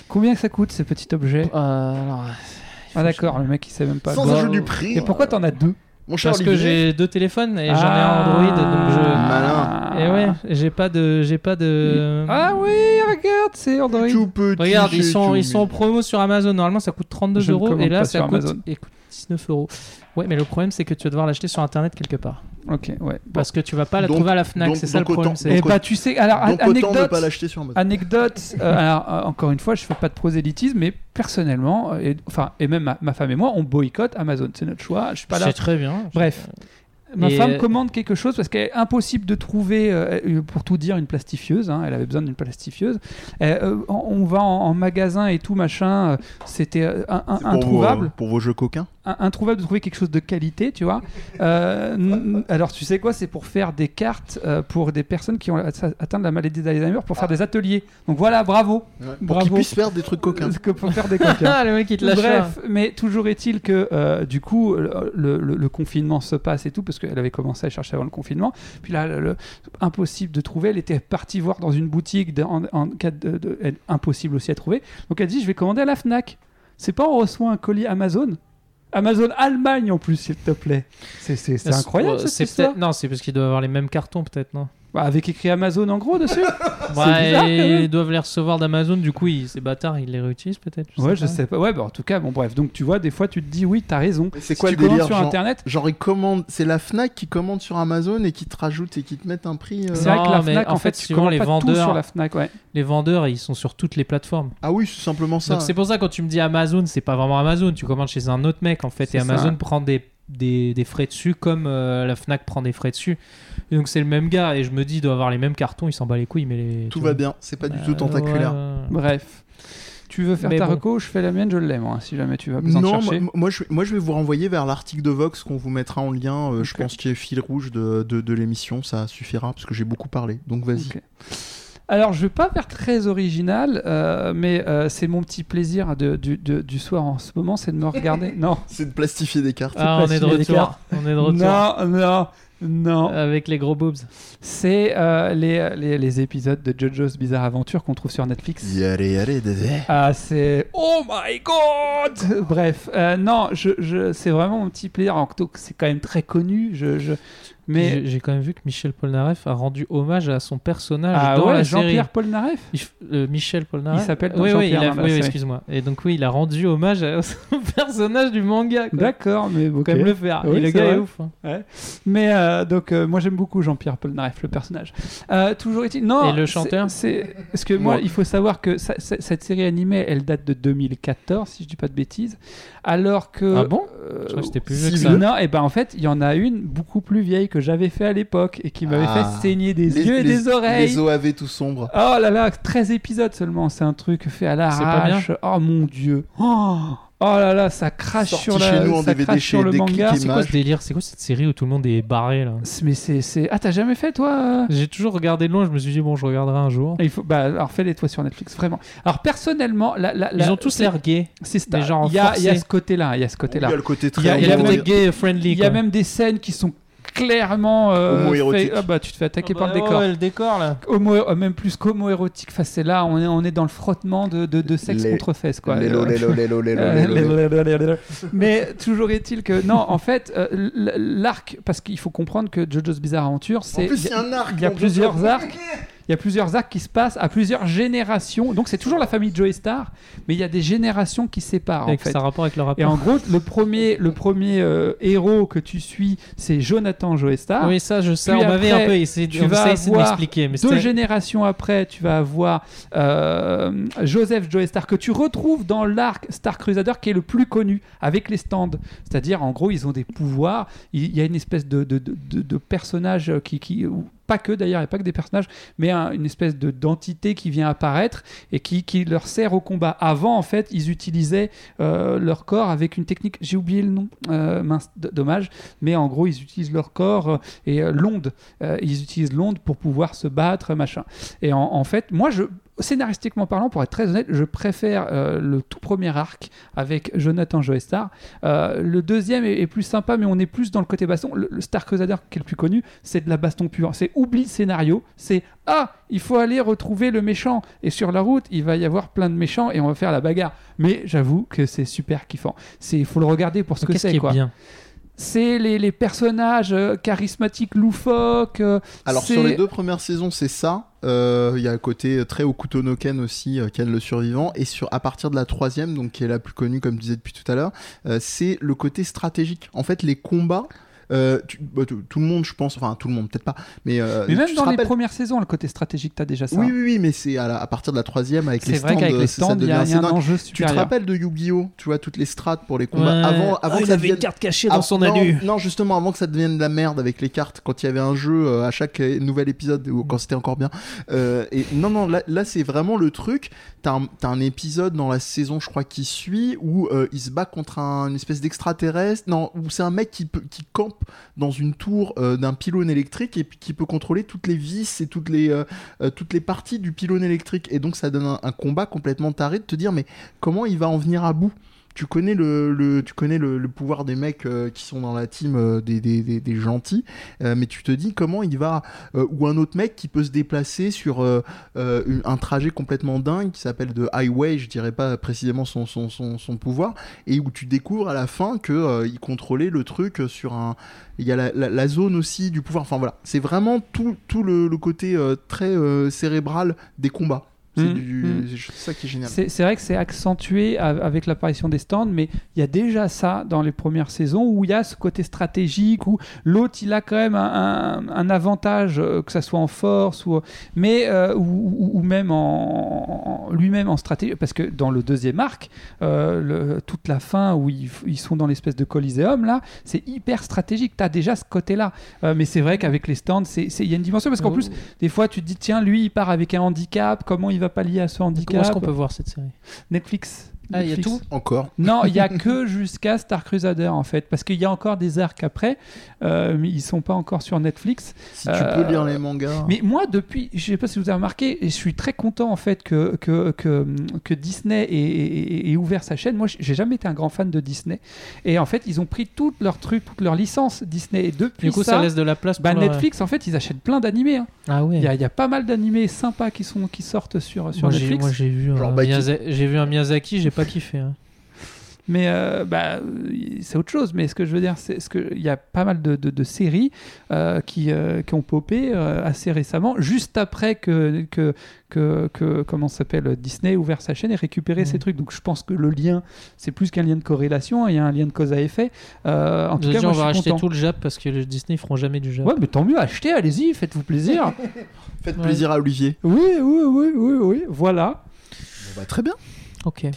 Combien ça coûte, ce petit objet? Alors, Ah, d'accord, le mec, il sait même pas. Sans Bon, du prix. Et pourquoi t'en as deux? Mon cher Parce que j'ai deux téléphones et j'en ai Ah. un Android, donc je. Malin. Et ouais, j'ai pas de, j'ai pas de. Ah oui, regarde, c'est Android. Tout petit Regarde, ils sont, tout, ils sont en promo sur Amazon. Normalement, ça coûte 32 Je ne euros commande et là, pas ça sur coûte, Amazon. écoute, 19 euros. Ouais, mais le problème, c'est que tu vas devoir l'acheter sur internet quelque part. Ok, ouais. Bon. Parce que tu vas pas la Donc- trouver à la Fnac, donc- c'est ça le donc problème. autant- c'est- Eh donc- bah, tu sais, alors, Donc anecdote, pas l'acheter sur Amazon. Anecdote, euh, alors, euh, encore une fois, je fais pas de prosélytisme, mais personnellement, euh, et, enfin, et même ma, ma femme et moi, on boycotte Amazon. C'est notre choix. Je suis pas là. C'est très bien. Bref. Ma Et, femme euh, commande quelque chose parce qu'elle est impossible de trouver, euh, pour tout dire, une plastifieuse. hein, elle avait besoin d'une plastifieuse. Euh, on va en, en magasin et tout machin. euh, C'était euh, un- un- C'est pour introuvable. Vos, pour vos jeux coquins? Introuvable de trouver quelque chose de qualité, tu vois. Euh, alors, tu sais quoi C'est pour faire des cartes euh, pour des personnes qui ont at- atteint de la maladie d'Alzheimer pour faire des ateliers. Donc voilà, bravo. Pour Bravo. qu'ils puissent faire des trucs coquins. Que pour faire des coquins. Ah, le mec, il te lâche Bref, mais toujours est-il que euh, du coup, le, le- le confinement se passe et tout, parce qu'elle avait commencé à chercher avant le confinement. Puis là, le- le- impossible de trouver. Elle était partie voir dans une boutique en, en cas de, impossible aussi à trouver. Donc elle dit, je vais commander à la Fnac. C'est pas on reçoit un colis Amazon Amazon Allemagne en plus, s'il te plaît. C'est incroyable cette c'est histoire. peut-être- Non, c'est parce qu'ils doivent avoir les mêmes cartons, peut-être, non? Bah, avec écrit Amazon en gros dessus. Ouais, bizarre, ils doivent les recevoir d'Amazon, du coup, ils, ces bâtards, ils les réutilisent peut-être ouais, je sais pas. Ouais, bah en tout cas, bon bref. Donc tu vois, des fois, tu te dis oui, t'as raison. C'est Si quoi tu le délire sur genre, Internet, genre, ils commandent, c'est la Fnac qui commande sur Amazon et qui te rajoute et qui te met un prix. euh, c'est vrai que la Fnac, en en fait, commandes les pas tout vendeurs- sur la Fnac, ouais. Les vendeurs, ils sont sur toutes les plateformes. Ah oui, c'est simplement ça. Donc c'est pour ça quand tu me dis Amazon, c'est pas vraiment Amazon. Tu commandes chez un autre mec en fait, et Amazon ça. prend des, des, des frais dessus comme euh, la Fnac prend des frais dessus. Et donc c'est le même gars, et je me dis, il doit avoir les mêmes cartons, il s'en bat les couilles, mais les. Tout va vois. bien, c'est pas du Euh, tout tentaculaire. ouais. Bref. Tu veux faire Mais ta bon. reco, je fais la mienne, je l'aime, hein, si jamais tu vas besoin de Non, chercher. moi, moi, je, moi je vais vous renvoyer vers l'article de Vox qu'on vous mettra en lien. euh, Je pense qu'il est fil rouge de, de, de l'émission, ça suffira parce que j'ai beaucoup parlé. Donc vas-y. Alors, je vais pas faire très original, euh, mais euh, c'est mon petit plaisir de- du, de- du soir en ce moment, c'est de me regarder. non. C'est de plastifier des cartes. Ah, on est de retour. On est de retour. Non, non, non. Avec les gros boobs. C'est euh, les, les, les épisodes de JoJo's Bizarre Aventure qu'on trouve sur Netflix. Yare, yare, dédé. Ah, c'est. Oh my god Bref, euh, non, je, je, c'est vraiment mon petit plaisir. C'est quand même très connu. Je, je... Mais. J'ai- quand même vu que Michel Polnareff a rendu hommage à son personnage Ah dans ouais, la série. Jean-Pierre Polnareff f- euh, Michel Polnareff. Il s'appelle oui, oui, Jean-Pierre il a- oui, oui, excuse-moi. Et donc oui, il a rendu hommage à son personnage du manga. D'accord, mais Faut ok. quand même le faire. Oui, Et le gars vrai. est ouf. hein. Mais euh, donc, euh, moi j'aime beaucoup Jean-Pierre Polnareff, le personnage. Euh, toujours est-il. Non Et le chanteur C'est. Parce que moi, il faut savoir que ça- cette série animée, elle date de 2014, si je dis pas de bêtises. Alors que. Ah bon? euh, Je crois que c'était plus vieux que ça. Non, et ben en fait, il y en a une beaucoup plus vieille que j'avais fait à l'époque et qui m'avait Ah. fait saigner des Les- yeux et les- des oreilles. Les OAV tout sombres. Oh là là, 13 épisodes seulement, c'est un truc fait à l'arrache. Oh mon dieu. Oh, oh là là, ça crache Sorti sur, chez la, nous en ça DVD crache chez sur le manga. C'est quoi ce délire C'est quoi cette série où tout le monde est barré là Mais c'est, c'est... Ah, t'as jamais fait toi euh J'ai toujours regardé de loin, je me suis dit bon, je regarderai un jour. Il faut... Bah, alors fais-les toi sur Netflix, vraiment. Alors personnellement, la, la, Ils ont tous l'air gays. C'est il y a, ce côté-là, il y a ce Il y a le côté très Il y a- le côté gay friendly. Il y a même des scènes qui sont clairement euh, fait- Ah bah tu te fais attaquer Ah par bah le décor. ouais, le décor là. Homo, euh, même plus qu'homo-érotique. Enfin, c'est là, on est, on est dans le frottement de, de, de sexe Les- contre fesses, quoi. Mais toujours est-il que non, en fait, euh, l'arc, parce qu'il faut comprendre que JoJo's Bizarre Adventure, En c'est plus, il y a un arc. il y a plusieurs arcs. Il y a plusieurs arcs qui se passent à plusieurs générations. Donc c'est toujours la famille Joey Star, mais il y a des générations qui se séparent en fait. ça rapport avec le rapport. Et en gros, le premier, le premier euh, héros que tu suis, c'est Jonathan Joestar. Oui, ça je sais. Puis On m'avait un peu essayé, tu on vas essayé de m'expliquer, mais Deux générations après, tu vas avoir euh, Joseph Joestar que tu retrouves dans l'arc Star Crusader qui est le plus connu avec les stands. C'est-à-dire, en gros, ils ont des pouvoirs. Il y a une espèce de, de, de, de- de personnage qui, pas que d'ailleurs, a pas que des personnages, mais un- une espèce de d'entité qui vient apparaître et qui, qui leur sert au combat. Avant, en fait, ils utilisaient euh, leur corps avec une technique, j'ai oublié le nom, euh, mince, dommage, mais en gros, ils utilisent leur corps euh, et l'onde. Ils utilisent l'onde pour pouvoir se battre, machin. Et en fait, moi, je, scénaristiquement parlant, pour être très honnête, je préfère euh, le tout premier arc avec Jonathan Joestar. Euh, le deuxième est, est plus sympa, mais on est plus dans le côté baston. Le, le Star Crusader, qui est le plus connu, c'est de la baston pure. C'est oublie le scénario. C'est ah, il faut aller retrouver le méchant. Et sur la route, il va y avoir plein de méchants et on va faire la bagarre. Mais j'avoue que c'est super kiffant. Il faut le regarder pour ce que c'est, est quoi. bien? C'est les, les personnages euh, charismatiques loufoques. euh, Alors sur les deux premières saisons, c'est ça. Euh, Il y a un côté très Okuto no Ken aussi, euh, Ken le survivant. Et sur à partir de la troisième, donc qui est la plus connue comme je disais depuis tout à l'heure, euh, c'est le côté stratégique. En fait, les combats. Euh, tu- bah, tout tout le monde, je pense, enfin tout le monde, peut-être pas, mais, euh, Mais même dans les rappelles- premières saisons, le côté stratégique, t'as déjà ça. Oui, oui, oui, mais c'est à, partir de la troisième avec les c'est stands. vrai qu'avec les ça stands, il y a, devient il y a un enjeu Tu te rappelles de Yu-Gi-Oh? Tu vois toutes les strates pour les combats Ouais. avant, avant Ah, que il ça avait devienne une carte cachée Ah, dans son non, anus. Non, justement, avant que ça devienne de la merde avec les cartes, quand il y avait un jeu euh, à chaque euh, nouvel épisode, ou quand c'était encore bien. Euh, et non, non, là, là, c'est vraiment le truc. T'as un, t'as un épisode dans la saison, je crois, qui suit, où euh, il se bat contre un- une espèce d'extraterrestre. Non, où c'est un mec qui, qui campe dans une tour euh, d'un pylône électrique et qui peut contrôler toutes les vis et toutes les, euh, euh, toutes les parties du pylône électrique. Et donc, ça donne un combat complètement taré de te dire, mais comment il va en venir à bout? Tu connais le, le- tu connais le, pouvoir des mecs euh, qui sont dans la team euh, des, des, des- gentils, euh, mais tu te dis comment il va ou un autre mec qui peut se déplacer sur un trajet complètement dingue qui s'appelle de highway, je dirais pas précisément son, son, son, son pouvoir, et où tu découvres à la fin que il contrôlait le truc sur un, il y a la, zone aussi du pouvoir. Enfin voilà, c'est vraiment tout, tout le, côté très cérébral des combats. C'est mhm. c'est ça qui est génial. C'est vrai que c'est accentué avec l'apparition des stands, mais il y a déjà ça dans les premières saisons où il y a ce côté stratégique où l'autre il a quand même un, un- un avantage, euh, que ça soit en force ou mais euh, ou, même en, en- lui-même en stratégie, parce que dans le deuxième arc, euh, le- toute la fin où ils, ils sont dans l'espèce de coliséum là, c'est hyper stratégique. Tu as déjà ce côté-là, Euh, mais c'est vrai qu'avec les stands, il y a une dimension parce qu'en plus des fois tu te dis tiens lui il part avec un handicap, comment il va pallier à ce handicap Comment est-ce qu'on peut voir cette série? Netflix. Ah, il y a tout Encore. Non, il y a que jusqu'à Star Crusader en fait, parce qu'il y a encore des arcs après, euh, mais ils sont pas encore sur Netflix. Si tu Euh, peux lire les mangas. Mais moi, depuis, je sais pas si vous avez remarqué, et je suis très content en fait que que, que, que Disney ait, ait- ait ouvert sa chaîne. Moi, j'ai jamais été un grand fan de Disney, et en fait, ils ont pris toutes leurs trucs, toutes leurs licences Disney, et depuis Du coup, ça, ça, laisse de la place pour bah, leur- Netflix, en fait, ils achètent plein d'animés. hein. Ah ouais. Il y, a- il y a pas mal d'animés sympas qui sont qui sortent sur sur Moi, Netflix. moi, j'ai vu, un Miyazaki, j'ai pas kiffé. hein. Mais euh, bah, c'est autre chose. Mais ce que je veux dire, c'est ce que il y a pas mal de, de- de séries euh, qui, euh, qui ont popé euh, assez récemment, juste après que que que, que comment s'appelle Disney ait ouvert sa chaîne et récupéré Mhm. ces trucs. Donc je pense que le lien, c'est plus qu'un lien de corrélation, il y a un lien de cause à effet. Euh, en tout cas, dit, moi, on je va suis content. tout le Jap parce que le Disney ils feront jamais du Jap. Ouais, mais tant mieux, achetez, allez-y, faites-vous plaisir. Faites Ouais. plaisir à Olivier. oui, oui, oui, oui, oui, voilà. Bon, bah, très bien.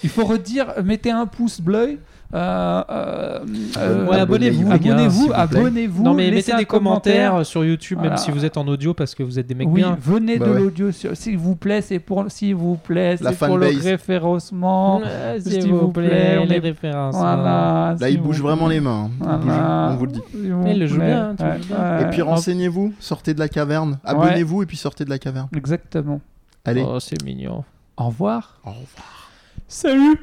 Il faut redire, mettez un pouce bleu. Euh, euh, euh, Ouais, abonnez-vous, abonnez-vous, abonnez-vous. Non mais laissez mettez des commentaires commentaire. sur YouTube, Voilà. même si vous êtes en audio parce que vous êtes des mecs Oui, bien. venez Bah de ouais. l'audio, s'il vous plaît, c'est pour, s'il vous plaît, La c'est pour le référencement. S'il vous plaît, on les est- références. Voilà. Là, il bouge vraiment les mains. hein. Voilà. on vous le dit. Il le joue bien, hein. Et puis renseignez-vous, sortez de la caverne. Abonnez-vous et puis sortez de la caverne. Exactement. Allez. Oh, c'est mignon. Au revoir. Au revoir. Salut